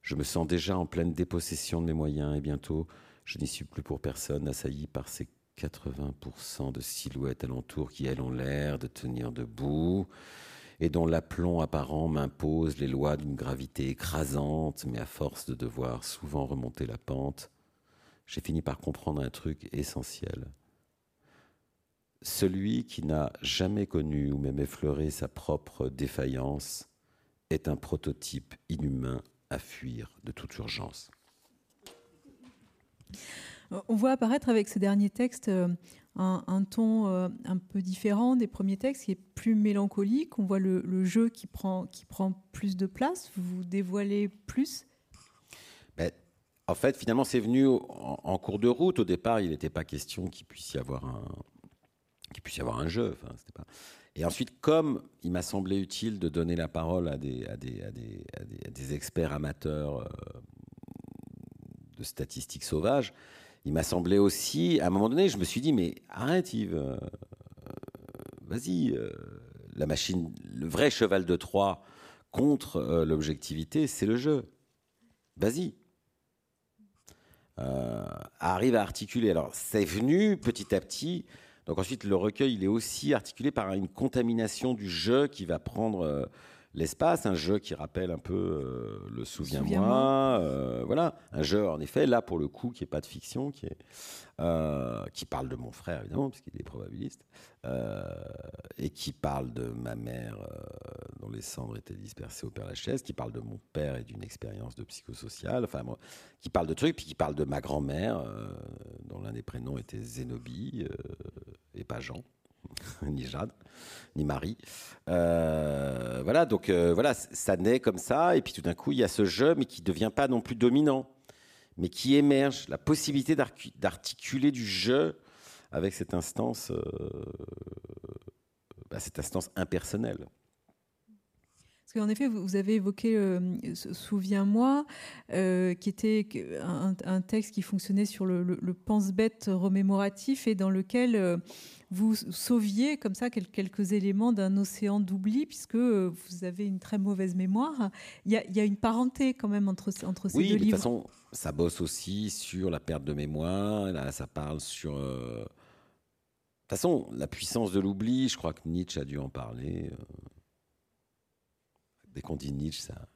Je me sens déjà en pleine dépossession de mes moyens et bientôt je n'y suis plus pour personne, assailli par ces 80% de silhouettes alentour qui, elles, ont l'air de tenir debout et dont l'aplomb apparent m'impose les lois d'une gravité écrasante, mais à force de devoir souvent remonter la pente, j'ai fini par comprendre un truc essentiel celui qui n'a jamais connu ou même effleuré sa propre défaillance est un prototype inhumain à fuir de toute urgence. On voit apparaître avec ce dernier texte euh, un, ton euh, un peu différent des premiers textes, qui est plus mélancolique. On voit le, jeu qui prend, qui prend plus de place. Vous dévoilez plus? Ben, En fait, finalement, c'est venu en, cours de route. Au départ, il n'était pas question qu'il puisse y avoir un, qu'il puisse y avoir un jeu. Enfin, pas... Et ensuite, comme il m'a semblé utile de donner la parole à des, experts amateurs euh, de statistiques sauvages, il m'a semblé aussi, à un moment donné, je me suis dit, mais arrête Yves, euh, vas-y, euh, la machine, le vrai cheval de Troie contre l'objectivité, c'est le jeu. Vas-y. arrive à articuler. Alors, c'est venu petit à petit donc ensuite, le recueil, il est aussi articulé par une contamination du jeu qui va prendre euh, l'espace, un jeu qui rappelle un peu euh, le Souviens-moi, euh, voilà, un jeu en effet, là pour le coup, qui n'est pas de fiction, qui, est, qui parle de mon frère évidemment, puisqu'il est probabiliste, et qui parle de ma mère dont les cendres étaient dispersées au Père Lachaise, qui parle de mon père et d'une expérience de psychosocial, enfin, qui parle de trucs, puis qui parle de ma grand-mère, dont l'un des prénoms était Zénobie, et pas Jean. ni Jade, ni Marie. Euh, voilà, donc euh, voilà, ça naît comme ça, et puis tout d'un coup, il y a ce jeu, mais qui ne devient pas non plus dominant, mais qui émerge, la possibilité d'articuler du jeu avec cette instance, euh, bah, cette instance impersonnelle. Parce qu'en effet, vous avez évoqué Souviens-moi, qui était un, texte qui fonctionnait sur le, pense-bête remémoratif et dans lequel vous sauviez comme ça quelques éléments d'un océan d'oubli, puisque vous avez une très mauvaise mémoire. Il y a, une parenté quand même entre, entre ces deux livres. Oui, de toute façon, ça bosse aussi sur la perte de mémoire. Là, ça parle sur. De toute façon, la puissance de l'oubli, je crois que Nietzsche a dû en parler. Dès qu'on dit Nietzsche, ça,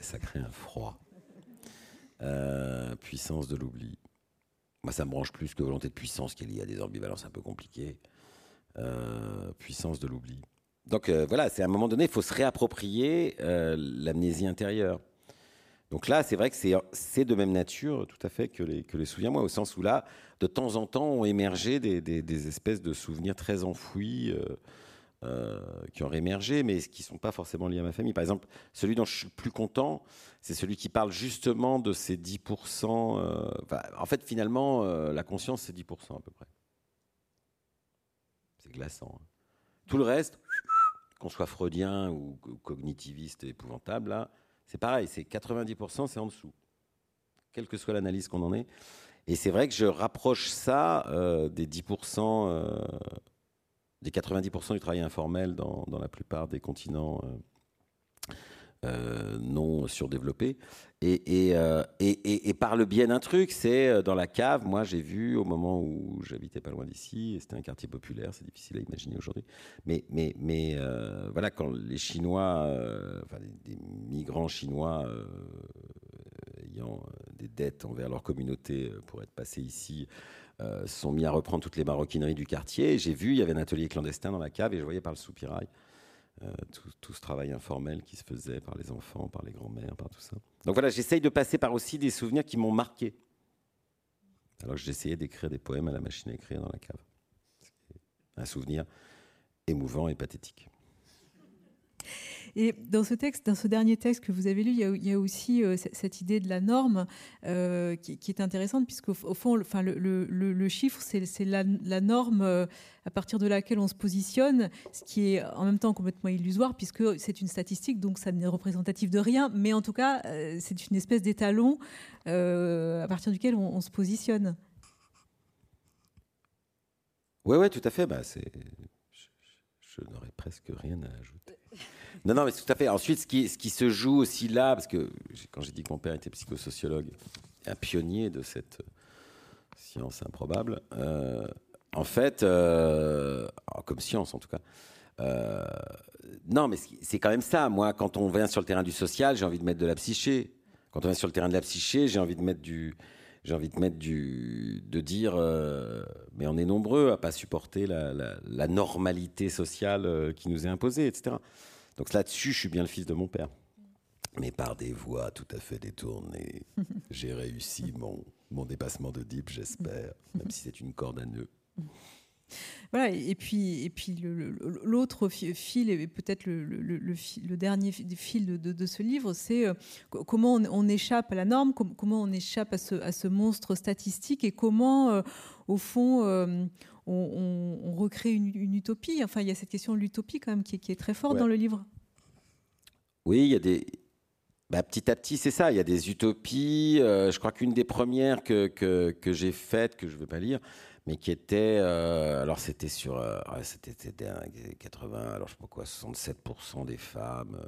ça, crée, un froid. Euh, puissance de l'oubli. Moi, ça me branche plus que volonté de puissance, qui est liée à des ambivalences un peu compliquées. Euh, puissance de l'oubli. Donc euh, voilà, c'est à un moment donné, il faut se réapproprier l'amnésie intérieure. Donc là, c'est vrai que c'est de même nature, tout à fait, que les, que les souviens-moi, au sens où là, de temps en temps, ont émergé des espèces de souvenirs très enfouis. Euh, qui ont émergé, mais qui ne sont pas forcément liés à ma famille. Par exemple, celui dont je suis le plus content, c'est celui qui parle justement de ces 10%. Euh, en fait, finalement, euh, la conscience, c'est 10% à peu près. C'est glaçant. Hein. Tout le reste, qu'on soit freudien ou cognitiviste épouvantable, c'est pareil, c'est 90%, c'est en dessous. Quelle que soit l'analyse qu'on en ait. Et c'est vrai que je rapproche ça des 10% des 90% du travail informel dans, la plupart des continents euh, euh, non surdéveloppés. Et, et, euh, par le biais d'un truc, c'est dans la cave, moi j'ai vu au moment où j'habitais pas loin d'ici, c'était un quartier populaire, c'est difficile à imaginer aujourd'hui, mais, mais, mais voilà, quand les Chinois, enfin des, migrants chinois ayant des dettes envers leur communauté pour être passés ici, euh, sont mis à reprendre toutes les maroquineries du quartier. J'ai vu, il y avait un atelier clandestin dans la cave et je voyais par le soupirail euh, tout, ce travail informel qui se faisait par les enfants, par les grands-mères, par tout ça. Donc voilà, j'essaye de passer par aussi des souvenirs qui m'ont marqué. Alors j'essayais d'écrire des poèmes à la machine à écrire dans la cave. Un souvenir émouvant et pathétique. Et dans ce texte, dans ce dernier texte que vous avez lu, il y a, aussi euh, cette idée de la norme euh, qui, est intéressante, puisqu'au au fond, le, enfin, le, chiffre, c'est la, norme euh, à partir de laquelle on se positionne, ce qui est en même temps complètement illusoire, puisque c'est une statistique, donc ça n'est représentatif de rien, mais en tout cas, c'est une espèce d'étalon à partir duquel on, se positionne. Oui, ouais, tout à fait. Bah, je n'aurais presque rien à ajouter. Non, non, mais tout à fait. Ensuite, ce qui, ce qui se joue aussi là, parce que quand j'ai dit que mon père était psychosociologue, un pionnier de cette science improbable, euh, en fait, euh, comme science en tout cas, euh, non, mais c'est quand même ça. Moi, quand on vient sur le terrain du social, j'ai envie de mettre de la psyché. Quand on vient sur le terrain de la psyché, j'ai envie de mettre du, j'ai envie de mettre du, de dire, mais on est nombreux à pas supporter la normalité sociale qui nous est imposée, etc. Donc là-dessus, je suis bien le fils de mon père. Mais par des voies tout à fait détournées, j'ai réussi mon, mon dépassement de deep, j'espère, même si c'est une corde à nœud. Voilà, et puis, et puis l'autre fil, et peut-être le, le, dernier fil de, de, ce livre, c'est euh, comment on, échappe à la norme, comment on échappe à ce, à ce monstre statistique et comment, euh, au fond, euh, on, recrée une, utopie. Enfin, il y a cette question de l'utopie quand même qui, est très forte dans le livre. Oui, il y a des. Bah, petit à petit, c'est ça. Il y a des utopies. Euh, je crois qu'une des premières que, que, j'ai faites, que je ne vais pas lire, mais qui était. Euh, alors, c'était sur. Euh, c'était 80, alors je sais pas quoi, 67% des femmes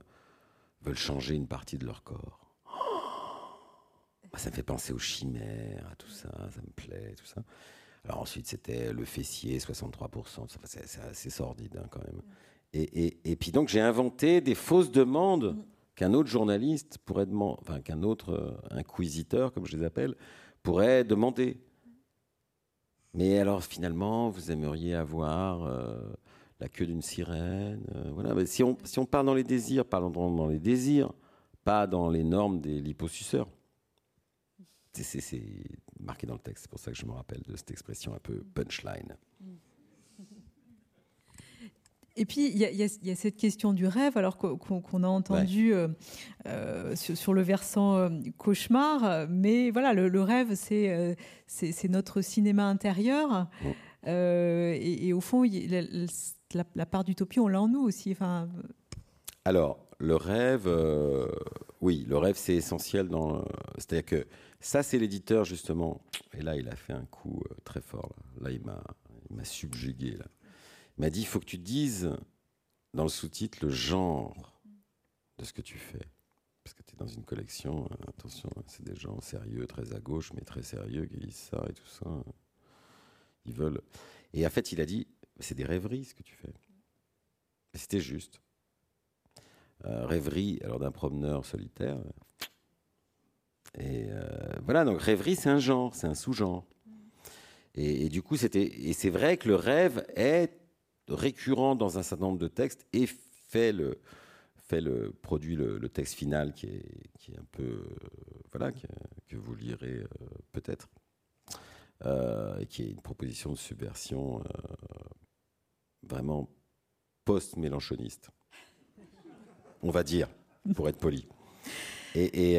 veulent changer une partie de leur corps. ça me fait penser aux chimères, à tout ça, ça me plaît, tout ça. Alors ensuite, c'était le fessier, 63%. C'est assez sordide hein, quand même. Et, et, puis donc, j'ai inventé des fausses demandes mm. qu'un autre journaliste pourrait demander, enfin qu'un autre euh, inquisiteur, comme je les appelle, pourrait demander. Mais alors finalement, vous aimeriez avoir euh, la queue d'une sirène. Euh, voilà. Mais si, on, si on part dans les désirs, parlons dans les désirs, pas dans les normes des liposuceurs. C'est marqué dans le texte. C'est pour ça que je me rappelle de cette expression un peu punchline. Et puis, il y, a cette question du rêve, alors qu'on a entendu euh, euh, sur, le versant euh, cauchemar, mais voilà, le, rêve, c'est notre cinéma intérieur. Et, au fond, la, part d'utopie, on l'a en nous aussi. Enfin... Alors, le rêve, oui, le rêve, c'est essentiel. dans. C'est-à-dire que ça, c'est l'éditeur, justement. Et là, il a fait un coup très fort. Là, il m'a subjugué. Là m'a dit il faut que tu dises dans le sous-titre le genre de ce que tu fais. Parce que tu es dans une collection, euh, attention, hein, c'est des gens sérieux, très à gauche, mais très sérieux qui lisent ça et tout ça. Ils veulent. Et en fait, il a dit c'est des rêveries ce que tu fais. C'était juste. Euh, rêverie, alors d'un promeneur solitaire. Et euh, voilà, donc rêverie, c'est un genre, c'est un sous-genre. Et, du coup, c'était. Et c'est vrai que le rêve est récurrent dans un certain nombre de textes et fait le, fait le produit le, texte final qui est, qui est un peu euh, voilà que vous lirez peut-être et qui est une proposition de subversion vraiment post-mélanchoniste on va dire pour être poli et, et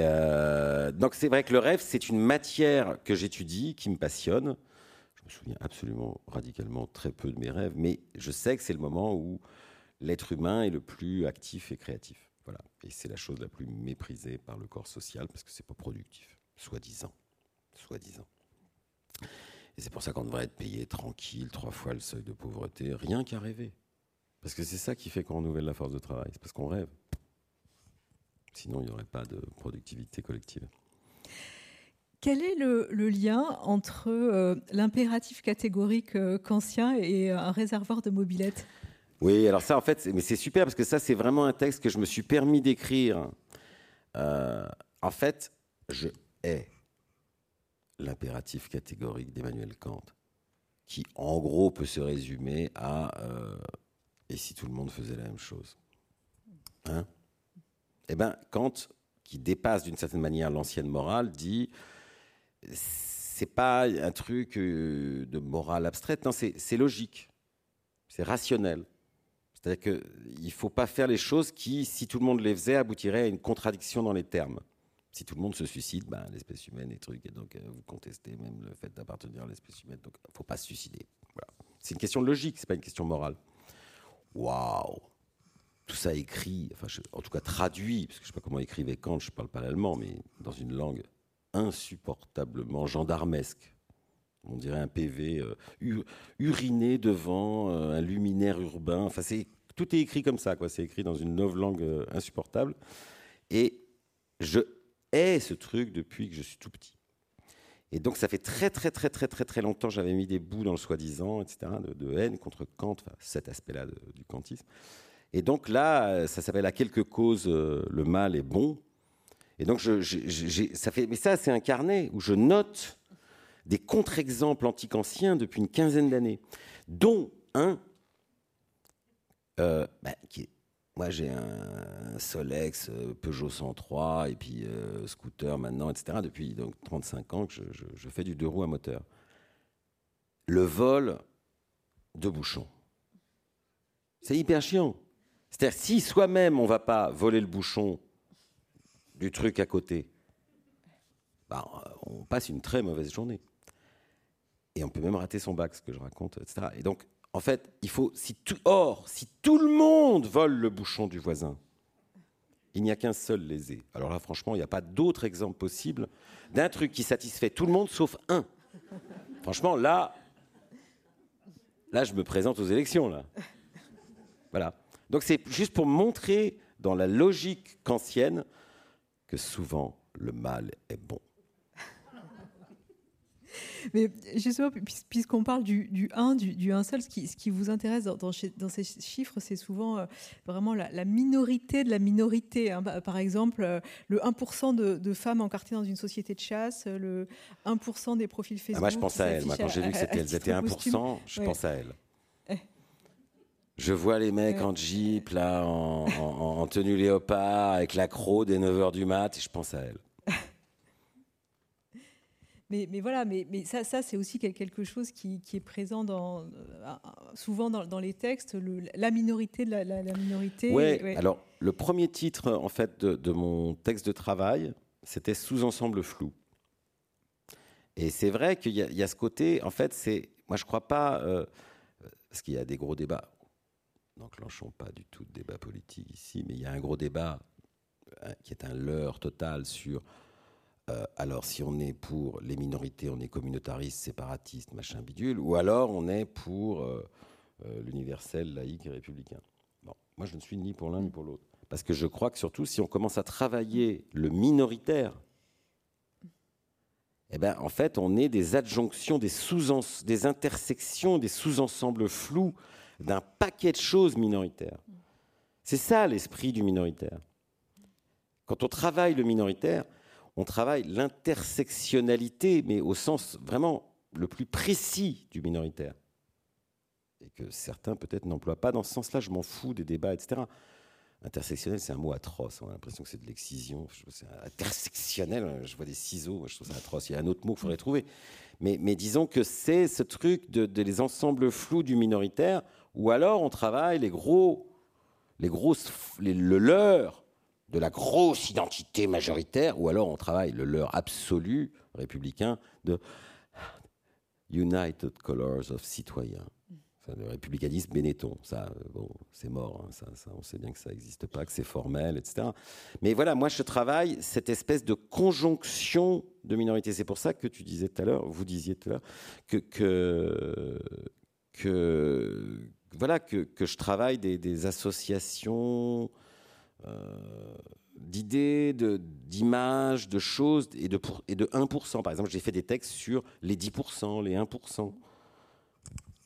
donc c'est vrai que le rêve c'est une matière que j'étudie qui me passionne je me souviens absolument radicalement très peu de mes rêves, mais je sais que c'est le moment où l'être humain est le plus actif et créatif. Voilà. Et c'est la chose la plus méprisée par le corps social parce que c'est pas productif, soi-disant. Soi-disant. Et c'est pour ça qu'on devrait être payé tranquille, trois fois le seuil de pauvreté, rien qu'à rêver. Parce que c'est ça qui fait qu'on renouvelle la force de travail, c'est parce qu'on rêve. Sinon, il n'y aurait pas de productivité collective. Quel est le, lien entre euh, l'impératif catégorique euh, kantien et euh, un réservoir de mobilette? Oui, alors ça, en fait, mais c'est super parce que ça, c'est vraiment un texte que je me suis permis d'écrire. en fait, je hais l'impératif catégorique d'Emmanuel Kant, qui en gros peut se résumer à et si tout le monde faisait la même chose? Hein? Eh bien, Kant, qui dépasse d'une certaine manière l'ancienne morale, dit c'est pas un truc euh, de morale abstraite, non, c'est logique, c'est rationnel. C'est-à-dire qu'il ne faut pas faire les choses qui, si tout le monde les faisait, aboutiraient à une contradiction dans les termes. Si tout le monde se suicide, ben, l'espèce humaine est truc, et donc euh, vous contestez même le fait d'appartenir à l'espèce humaine, donc il ne faut pas se suicider. C'est une question de logique, c'est pas une question morale. Waouh Tout ça écrit, enfin, en tout cas traduit, parce que je ne sais pas comment écrivait Kant, je ne parle pas l'allemand, mais dans une langue insupportablement gendarmesque. On dirait un PV euh, uriné devant euh, un luminaire urbain. Enfin, tout est écrit comme ça, quoi. C'est écrit dans une nouvelle langue euh, insupportable. Et je hais ce truc depuis que je suis tout petit. Et donc, ça fait très, très, très, très, très, très longtemps j'avais mis des bouts dans le soi-disant, etc., de, haine contre Kant, cet aspect-là du kantisme. Et donc là, ça s'appelle à quelques causes le mal est bon. Et donc, ça fait, mais ça, c'est un carnet où je note des contre-exemples antiques anciens depuis une quinzaine d'années, dont un euh, bah, qui moi, j'ai un Solex, euh, Peugeot 103 et puis euh, scooter maintenant, etc. Depuis donc 35 ans que je, je, fais du deux roues à moteur. Le vol de bouchons. C'est hyper chiant. C'est-à-dire, si soi-même on ne va pas voler le bouchon du truc à côté, bah, on passe une très mauvaise journée. Et on peut même rater son bac, ce que je raconte, etc. Et donc, en fait, il faut, si tout, or, si tout le monde vole le bouchon du voisin, il n'y a qu'un seul lésé. Alors là, franchement, il n'y a pas d'autre exemple possible d'un truc qui satisfait tout le monde sauf un. Franchement, là, là, je me présente aux élections, là. Voilà. Donc c'est juste pour montrer dans la logique kantienne que souvent le mal est bon. Mais justement, puisqu'on parle du, du 1, du, du 1 seul, ce qui, ce qui vous intéresse dans, dans, ces chiffres, c'est souvent euh, vraiment la, minorité de la minorité. Hein. Par exemple, euh, le 1% de, de, femmes encartées dans une société de chasse, le 1% des profils Facebook. Ah, moi, je pense à elles. Moi, quand j'ai vu qu'elles étaient 1%, je pense à elles. Je vois les mecs en jeep, là, en, tenue léopard, avec l'accro des 9h du mat, et je pense à elle. Mais, mais, voilà, mais, mais ça, ça c'est aussi quelque chose qui, qui est présent dans, souvent dans, les textes, la minorité de la, minorité. Ouais, alors le premier titre en fait de, de mon texte de travail, c'était Sous-ensemble flou. Et c'est vrai qu'il y, y, a ce côté, en fait, c'est, moi je crois pas, euh, parce qu'il y a des gros débats, n'enclenchons pas du tout de débat politique ici, mais il y a un gros débat euh, qui est un leurre total sur euh, alors si on est pour les minorités, on est communautariste, séparatiste, machin bidule, ou alors on est pour l'universel, laïque et républicain. Bon, moi je ne suis ni pour l'un ni pour l'autre. Parce que je crois que surtout si on commence à travailler le minoritaire, eh ben, en fait, on est des adjonctions, des, sous des intersections, des sous-ensembles flous d'un paquet de choses minoritaires. C'est ça l'esprit du minoritaire. Quand on travaille le minoritaire, on travaille l'intersectionnalité, mais au sens vraiment le plus précis du minoritaire. Et que certains peut-être n'emploient pas dans ce sens-là, je m'en fous des débats, etc. Intersectionnel, c'est un mot atroce. On a l'impression que c'est de l'excision. Intersectionnel, je vois des ciseaux, je trouve ça atroce. Il y a un autre mot qu'il faudrait trouver. Mais, disons que c'est ce truc de, les ensembles flous du minoritaire, ou alors on travaille les gros, les grosses, le leurre de la grosse identité majoritaire, ou alors on travaille le leurre absolu républicain de United Colors of Citoyens le républicanisme Benetton, ça, euh, bon, c'est mort, hein, ça, on sait bien que ça n'existe pas, que c'est formel, etc. Mais voilà, moi je travaille cette espèce de conjonction de minorités. C'est pour ça que tu disais tout à l'heure, vous disiez tout à l'heure, que, que, voilà, que, je travaille des, associations euh, d'idées, d'images, de, choses, et de, et de 1%. Par exemple, j'ai fait des textes sur les 10%, les 1%.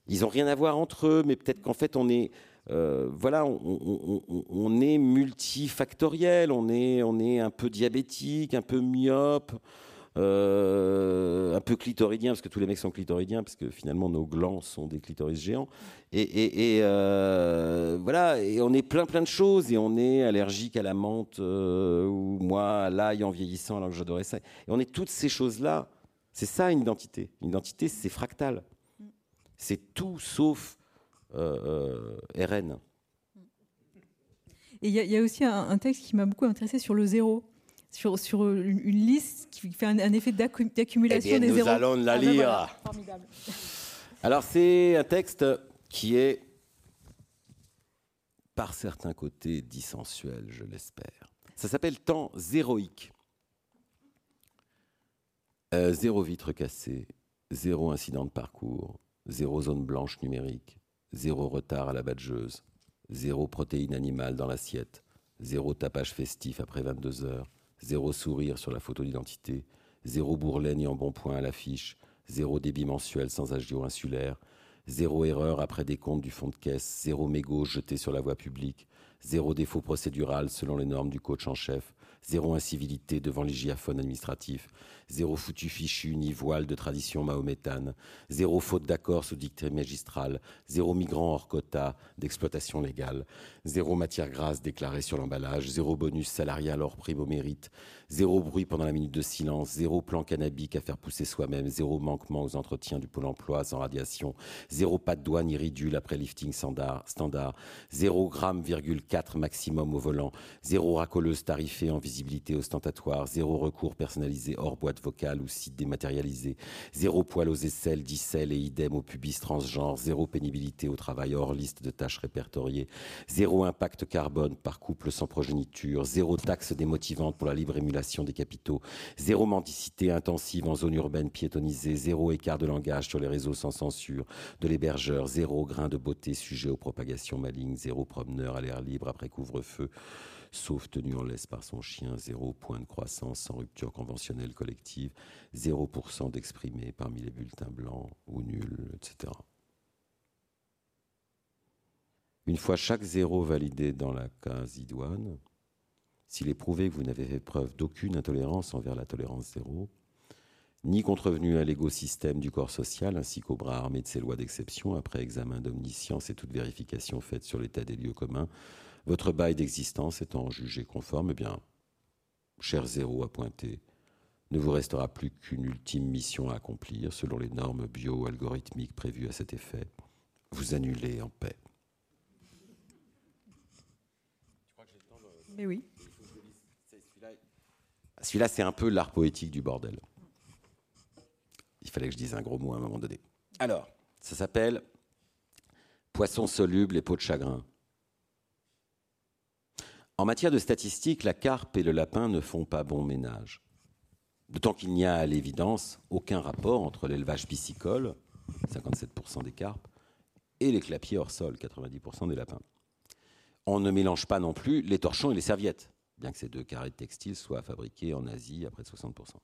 Ils n'ont rien à voir entre eux, mais peut-être qu'en fait, on est, euh, voilà, on, est multifactoriel, on est, on est un peu diabétique, un peu myope, euh, un peu clitoridien, parce que tous les mecs sont clitoridiens, parce que finalement nos glands sont des clitoris géants. Et, euh, voilà, et on est plein plein de choses, et on est allergique à la menthe, ou moi à l'ail en vieillissant alors que j'adorais ça. Et on est toutes ces choses-là. C'est ça une identité. Une identité, c'est fractal. C'est tout sauf euh, euh, RN. Et il y, a aussi un, texte qui m'a beaucoup intéressé sur le zéro. Sur, sur une, liste qui fait un, effet d'accumulation eh des nous allons la ah ben lire. Alors c'est un texte qui est par certains côtés dissensuel, je l'espère. Ça s'appelle Temps zéroïque. Euh, zéro vitre cassée, zéro incident de parcours, zéro zone blanche numérique, zéro retard à la badgeuse, zéro protéine animale dans l'assiette, zéro tapage festif après 22 heures, zéro sourire sur la photo d'identité, zéro bourrelet ni embonpoint à l'affiche, zéro débit mensuel sans agio insulaire, zéro erreur après décompte du fonds de caisse, zéro mégot jeté sur la voie publique, zéro défaut procédural selon les normes du coach en chef, zéro incivilité devant les giaphones administratifs, zéro foutu fichu ni voile de tradition mahométane, zéro faute d'accord sous dictée magistrale, zéro migrant hors quota d'exploitation légale, zéro matière grasse déclarée sur l'emballage, zéro bonus salarial hors prime au mérite, zéro bruit pendant la minute de silence, zéro plan cannabique à faire pousser soi-même, zéro manquement aux entretiens du pôle emploi sans radiation, zéro pas de douane iridule après lifting standard, standard. Zéro gramme virgule 4 maximum au volant, zéro racoleuse tarifée en visibilité ostentatoire, zéro recours personnalisé hors boîte vocale ou site dématérialisé, zéro poil aux aisselles, dicelles et idem au pubis transgenre, zéro pénibilité au travail hors liste de tâches répertoriées, zéro impact carbone par couple sans progéniture, zéro taxe démotivante pour la libre émulation des capitaux, zéro mendicité intensive en zone urbaine piétonnisée, zéro écart de langage sur les réseaux sans censure, de l'hébergeur, zéro grain de beauté sujet aux propagations malignes, zéro promeneur à l'air libre après couvre-feu sauf tenu en laisse par son chien, zéro point de croissance sans rupture conventionnelle collective, 0% d'exprimés parmi les bulletins blancs ou nuls, etc. Une fois chaque zéro validé dans la case idoine, s'il est prouvé que vous n'avez fait preuve d'aucune intolérance envers la tolérance zéro, ni contrevenu à l'écosystème du corps social ainsi qu'au bras armé de ses lois d'exception après examen d'omniscience et toute vérification faite sur l'état des lieux communs, votre bail d'existence étant jugé conforme, eh bien, cher zéro à pointer, ne vous restera plus qu'une ultime mission à accomplir selon les normes bio-algorithmiques prévues à cet effet. Vous annulez en paix. Mais oui. Celui-là, c'est un peu l'art poétique du bordel. Il fallait que je dise un gros mot à un moment donné. Alors, ça s'appelle Poisson soluble et peau de chagrin. En matière de statistiques, la carpe et le lapin ne font pas bon ménage. D'autant qu'il n'y a à l'évidence aucun rapport entre l'élevage piscicole, 57% des carpes, et les clapiers hors sol, 90% des lapins. On ne mélange pas non plus les torchons et les serviettes, bien que ces deux carrés de textile soient fabriqués en Asie à près de 60%.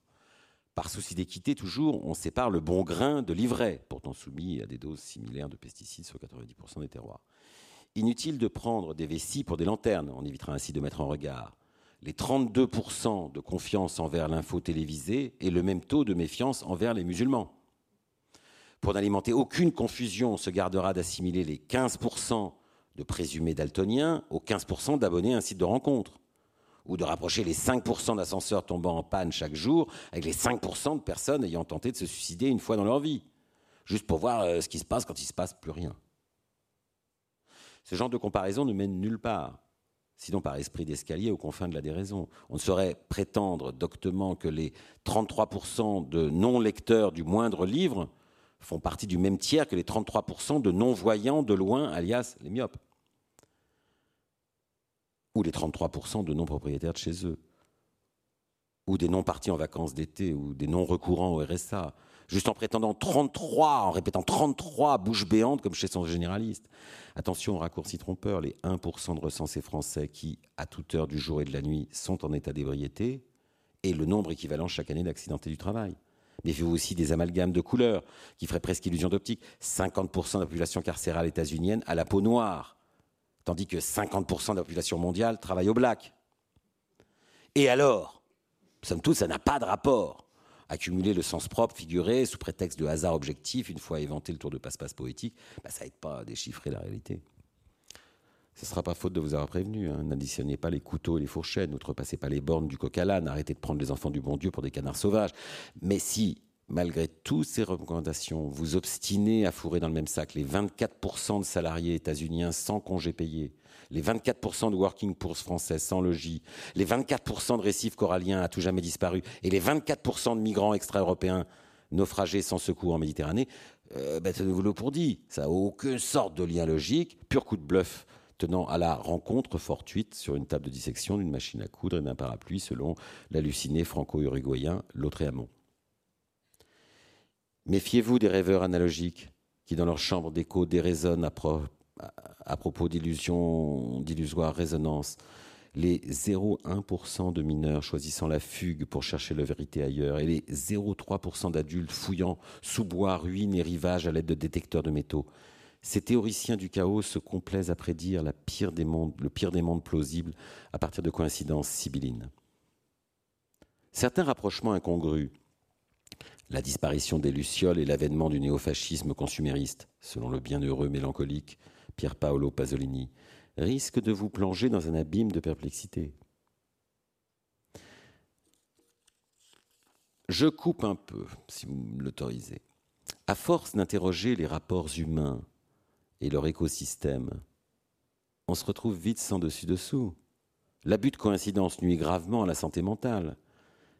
Par souci d'équité, toujours, on sépare le bon grain de l'ivraie, pourtant soumis à des doses similaires de pesticides sur 90% des terroirs. Inutile de prendre des vessies pour des lanternes, on évitera ainsi de mettre en regard les 32% de confiance envers l'info télévisée et le même taux de méfiance envers les musulmans. Pour n'alimenter aucune confusion, on se gardera d'assimiler les 15% de présumés daltoniens aux 15% d'abonnés à un site de rencontre ou de rapprocher les 5% d'ascenseurs tombant en panne chaque jour avec les 5% de personnes ayant tenté de se suicider une fois dans leur vie, juste pour voir euh, ce qui se passe quand il ne se passe plus rien. Ce genre de comparaison ne mène nulle part, sinon par esprit d'escalier aux confins de la déraison. On ne saurait prétendre doctement que les 33% de non-lecteurs du moindre livre font partie du même tiers que les 33% de non-voyants de loin, alias les myopes ou les 33% de non-propriétaires de chez eux, ou des non-partis en vacances d'été, ou des non-recourants au RSA, juste en prétendant 33, en répétant 33 bouches béantes comme chez son généraliste. Attention aux raccourcis trompeurs, les 1% de recensés français qui, à toute heure du jour et de la nuit, sont en état d'ébriété, et le nombre équivalent chaque année d'accidentés du travail. Méfiez-vous aussi des amalgames de couleurs qui feraient presque illusion d'optique. 50% de la population carcérale états-unienne a la peau noire tandis que 50% de la population mondiale travaille au black. Et alors Somme toute, ça n'a pas de rapport. Accumuler le sens propre, figuré, sous prétexte de hasard objectif, une fois éventé le tour de passe-passe poétique, bah, ça n'aide pas à déchiffrer la réalité. Ce ne sera pas faute de vous avoir prévenu. Hein. N'additionnez pas les couteaux et les fourchettes, n'outrepassez pas les bornes du coq à l'âne, arrêtez de prendre les enfants du bon Dieu pour des canards sauvages. Mais si malgré toutes ces recommandations, vous obstinez à fourrer dans le même sac les 24% de salariés états-uniens sans congé payé, les 24% de working poors français sans logis, les 24% de récifs coralliens à tout jamais disparus et les 24% de migrants extra-européens naufragés sans secours en Méditerranée, euh, ben, vous le pour dit. Ça n'a aucune sorte de lien logique, pur coup de bluff tenant à la rencontre fortuite sur une table de dissection d'une machine à coudre et d'un parapluie selon l'halluciné franco-uruguayen Lautréamont. Méfiez-vous des rêveurs analogiques qui, dans leur chambre d'écho, déraisonnent à, propos d'illusions, d'illusoires résonances. Les 0,1% de mineurs choisissant la fugue pour chercher la vérité ailleurs et les 0,3% d'adultes fouillant sous bois, ruines et rivages à l'aide de détecteurs de métaux. Ces théoriciens du chaos se complaisent à prédire le pire des mondes plausibles à partir de coïncidences sibyllines. Certains rapprochements incongrus la disparition des Lucioles et l'avènement du néofascisme consumériste, selon le bienheureux mélancolique Pier Paolo Pasolini, risquent de vous plonger dans un abîme de perplexité. Je coupe un peu, si vous me l'autorisez. À force d'interroger les rapports humains et leur écosystème, on se retrouve vite sans dessus-dessous. L'abus de coïncidence nuit gravement à la santé mentale.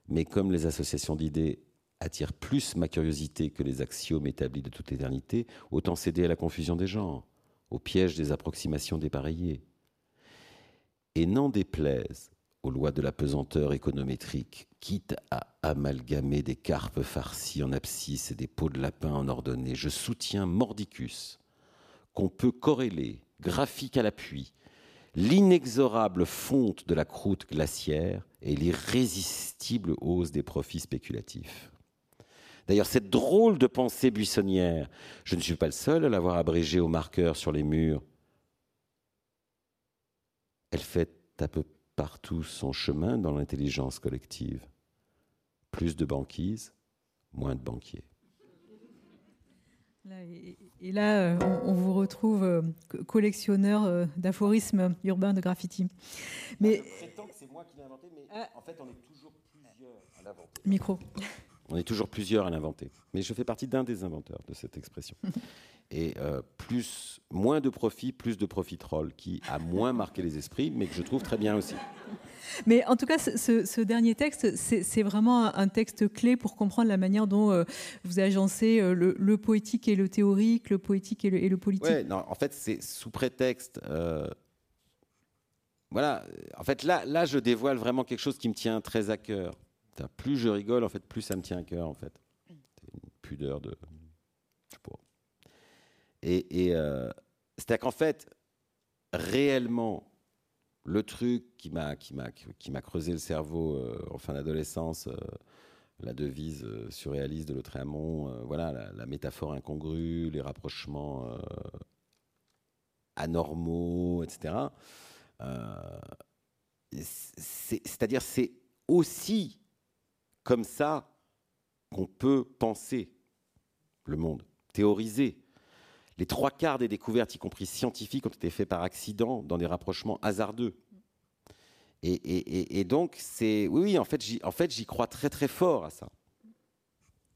Mais comme les associations d'idées attire plus ma curiosité que les axiomes établis de toute éternité, autant céder à la confusion des genres, au piège des approximations dépareillées. Et n'en déplaise aux lois de la pesanteur économétrique, quitte à amalgamer des carpes farcies en abscisse et des peaux de lapin en ordonnée, je soutiens mordicus qu'on peut corréler, graphique à l'appui, l'inexorable fonte de la croûte glaciaire et l'irrésistible hausse des profits spéculatifs. D'ailleurs, cette drôle de pensée buissonnière, je ne suis pas le seul à l'avoir abrégée au marqueur sur les murs. Elle fait un peu partout son chemin dans l'intelligence collective. Plus de banquise, moins de banquiers. et, là, euh, on, vous retrouve euh, collectionneur euh, d'aphorismes urbains de graffiti. Mais, je prétends que c'est moi qui l'ai inventé, mais ah. en fait, on est toujours plus Micro. On est toujours plusieurs à l'inventer. Mais je fais partie d'un des inventeurs de cette expression. Et euh, plus, moins de profit, plus de profit troll, qui a moins marqué les esprits, mais que je trouve très bien aussi. Mais en tout cas, ce, dernier texte, c'est vraiment un texte clé pour comprendre la manière dont euh, vous agencez euh, le, poétique et le théorique, le poétique et le, politique. Ouais, non, en fait, c'est sous prétexte. voilà, en fait, là, là, je dévoile vraiment quelque chose qui me tient très à cœur. Plus je rigole, en fait, plus ça me tient à cœur, en fait. C'est une pudeur de. Je sais pas. Et, et euh, c'est-à-dire qu'en fait, réellement, le truc qui m'a qui m'a qui m'a creusé le cerveau euh, en fin d'adolescence, euh, la devise surréaliste de Lautréamont, voilà, la, métaphore incongrue, les rapprochements anormaux, etc. C'est-à-dire, c'est aussi comme ça qu'on peut penser le monde, théoriser les trois quarts des découvertes, y compris scientifiques, ont été faites par accident dans des rapprochements hasardeux. Et, donc, c'est. Oui, en fait, j'y crois très, très fort à ça.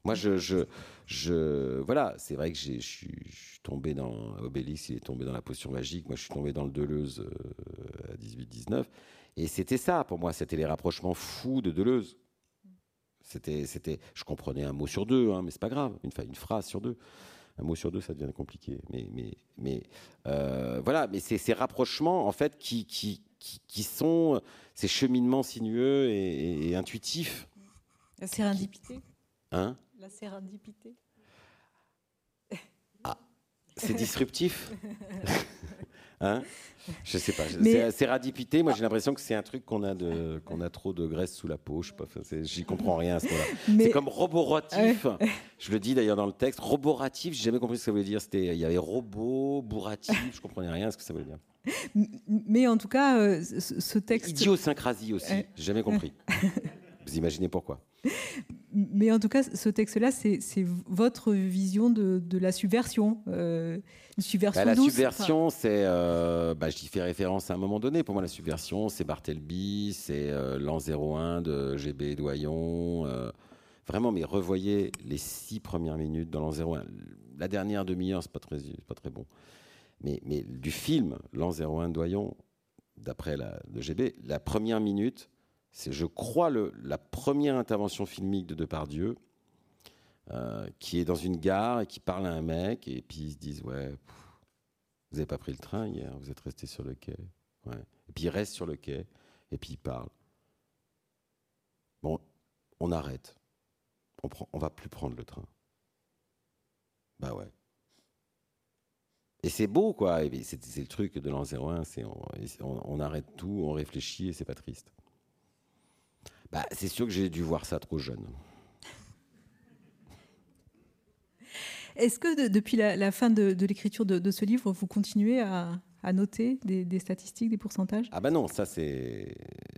Moi, je. je, je voilà, c'est vrai que je suis tombé dans. Obélix, il est tombé dans la potion magique. Moi, je suis tombé dans le Deleuze euh, à 18-19. Et c'était ça, pour moi, c'était les rapprochements fous de Deleuze. C'était, c'était, je comprenais un mot sur deux, hein, mais c'est pas grave, une, une phrase sur deux un mot sur deux, ça devient compliqué. Mais, mais, mais euh, voilà, mais c'est ces rapprochements en fait qui, qui, qui, sont ces cheminements sinueux et, intuitifs. La sérendipité. Hein? La sérendipité. Ah, c'est disruptif? Hein je sais pas. Mais... C'est radipité. Moi, j'ai l'impression que c'est un truc qu'on a de, qu'on a trop de graisse sous la peau. Je sais. J'y comprends rien à ce moment-là. Mais... C'est comme roboratif. je le dis d'ailleurs dans le texte. Roboratif. J'ai jamais compris ce que ça voulait dire. C'était, il y avait robot, bourratif. Je comprenais rien à ce que ça voulait dire. Mais en tout cas, euh, ce texte. Idiosyncrasie aussi. J'ai jamais compris. Vous imaginez pourquoi mais en tout cas, ce texte-là, c'est votre vision de, la subversion. Euh, une subversion bah, la subversion, c'est. Euh, bah, J'y fais référence à un moment donné. Pour moi, la subversion, c'est Barthelby, c'est euh, l'an 01 de GB Doyon. Euh, vraiment, mais revoyez les six premières minutes dans l'an 01. La dernière demi-heure, c'est pas très, pas très bon. Mais, mais du film, l'an 01 de Doyon, d'après le GB, la première minute, c'est, je crois, la première intervention filmique de Depardieu, euh, qui est dans une gare et qui parle à un mec, et puis ils se disent Ouais, vous n'avez pas pris le train hier, vous êtes resté sur le quai. Et puis il reste sur le quai, et puis il parle. Bon, on arrête. On on va plus prendre le train. Bah ouais. Et c'est beau, quoi. C'est, le truc de l'an 01, c'est on, on, arrête tout, on réfléchit et c'est pas triste. Bah, c'est sûr que j'ai dû voir ça trop jeune. Est-ce que depuis la, fin de, l'écriture de, ce livre, vous continuez à, noter des, statistiques, des pourcentages? Ah ben non, ça c'est...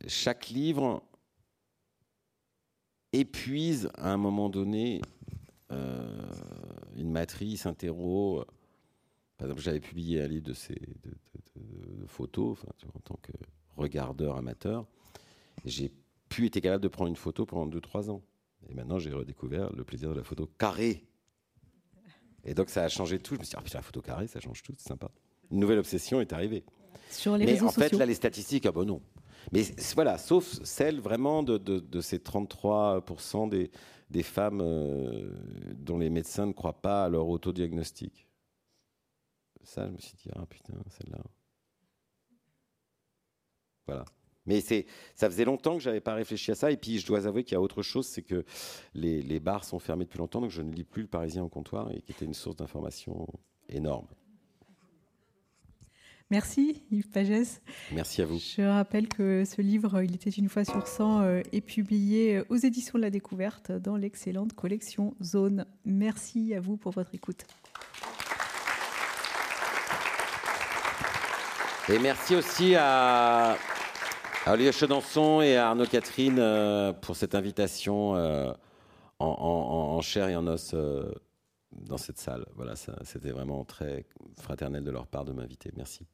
Chaque livre épuise à un moment donné euh, une matrice, un terreau. Par exemple, j'avais publié un livre de, ces, de, photos en tant que regardeur amateur. J'ai pu été capable de prendre une photo pendant 2-3 ans. Et maintenant, j'ai redécouvert le plaisir de la photo carrée. Et donc, ça a changé tout. Je me suis dit, ah, putain, la photo carrée, ça change tout, c'est sympa. Une nouvelle obsession est arrivée. Sur les Mais en fait, là, les statistiques, ah bon, non. Mais voilà, sauf celle vraiment de, de, ces 33% des, des femmes euh, dont les médecins ne croient pas à leur autodiagnostic. Ça, je me suis dit, ah putain, celle-là. Voilà. Mais c'est, ça faisait longtemps que j'avais pas réfléchi à ça. Et puis, je dois avouer qu'il y a autre chose, c'est que les, les, bars sont fermés depuis longtemps, donc je ne lis plus le Parisien au comptoir, et qui était une source d'information énorme. Merci Yves Pagès. Merci à vous. Je rappelle que ce livre, Il était une fois sur 100, euh, est publié aux éditions de la Découverte dans l'excellente collection Zone. Merci à vous pour votre écoute. Et merci aussi à à Olivier Chedanson et à Arnaud Catherine euh, pour cette invitation euh, en, chair et en os euh, dans cette salle. Voilà, c'était vraiment très fraternel de leur part de m'inviter. Merci.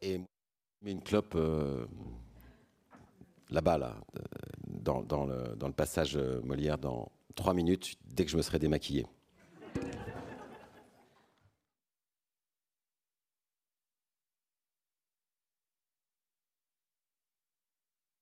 Et une clope là-bas, là dans, le, le, passage Molière, dans trois minutes, dès que je me serai démaquillé.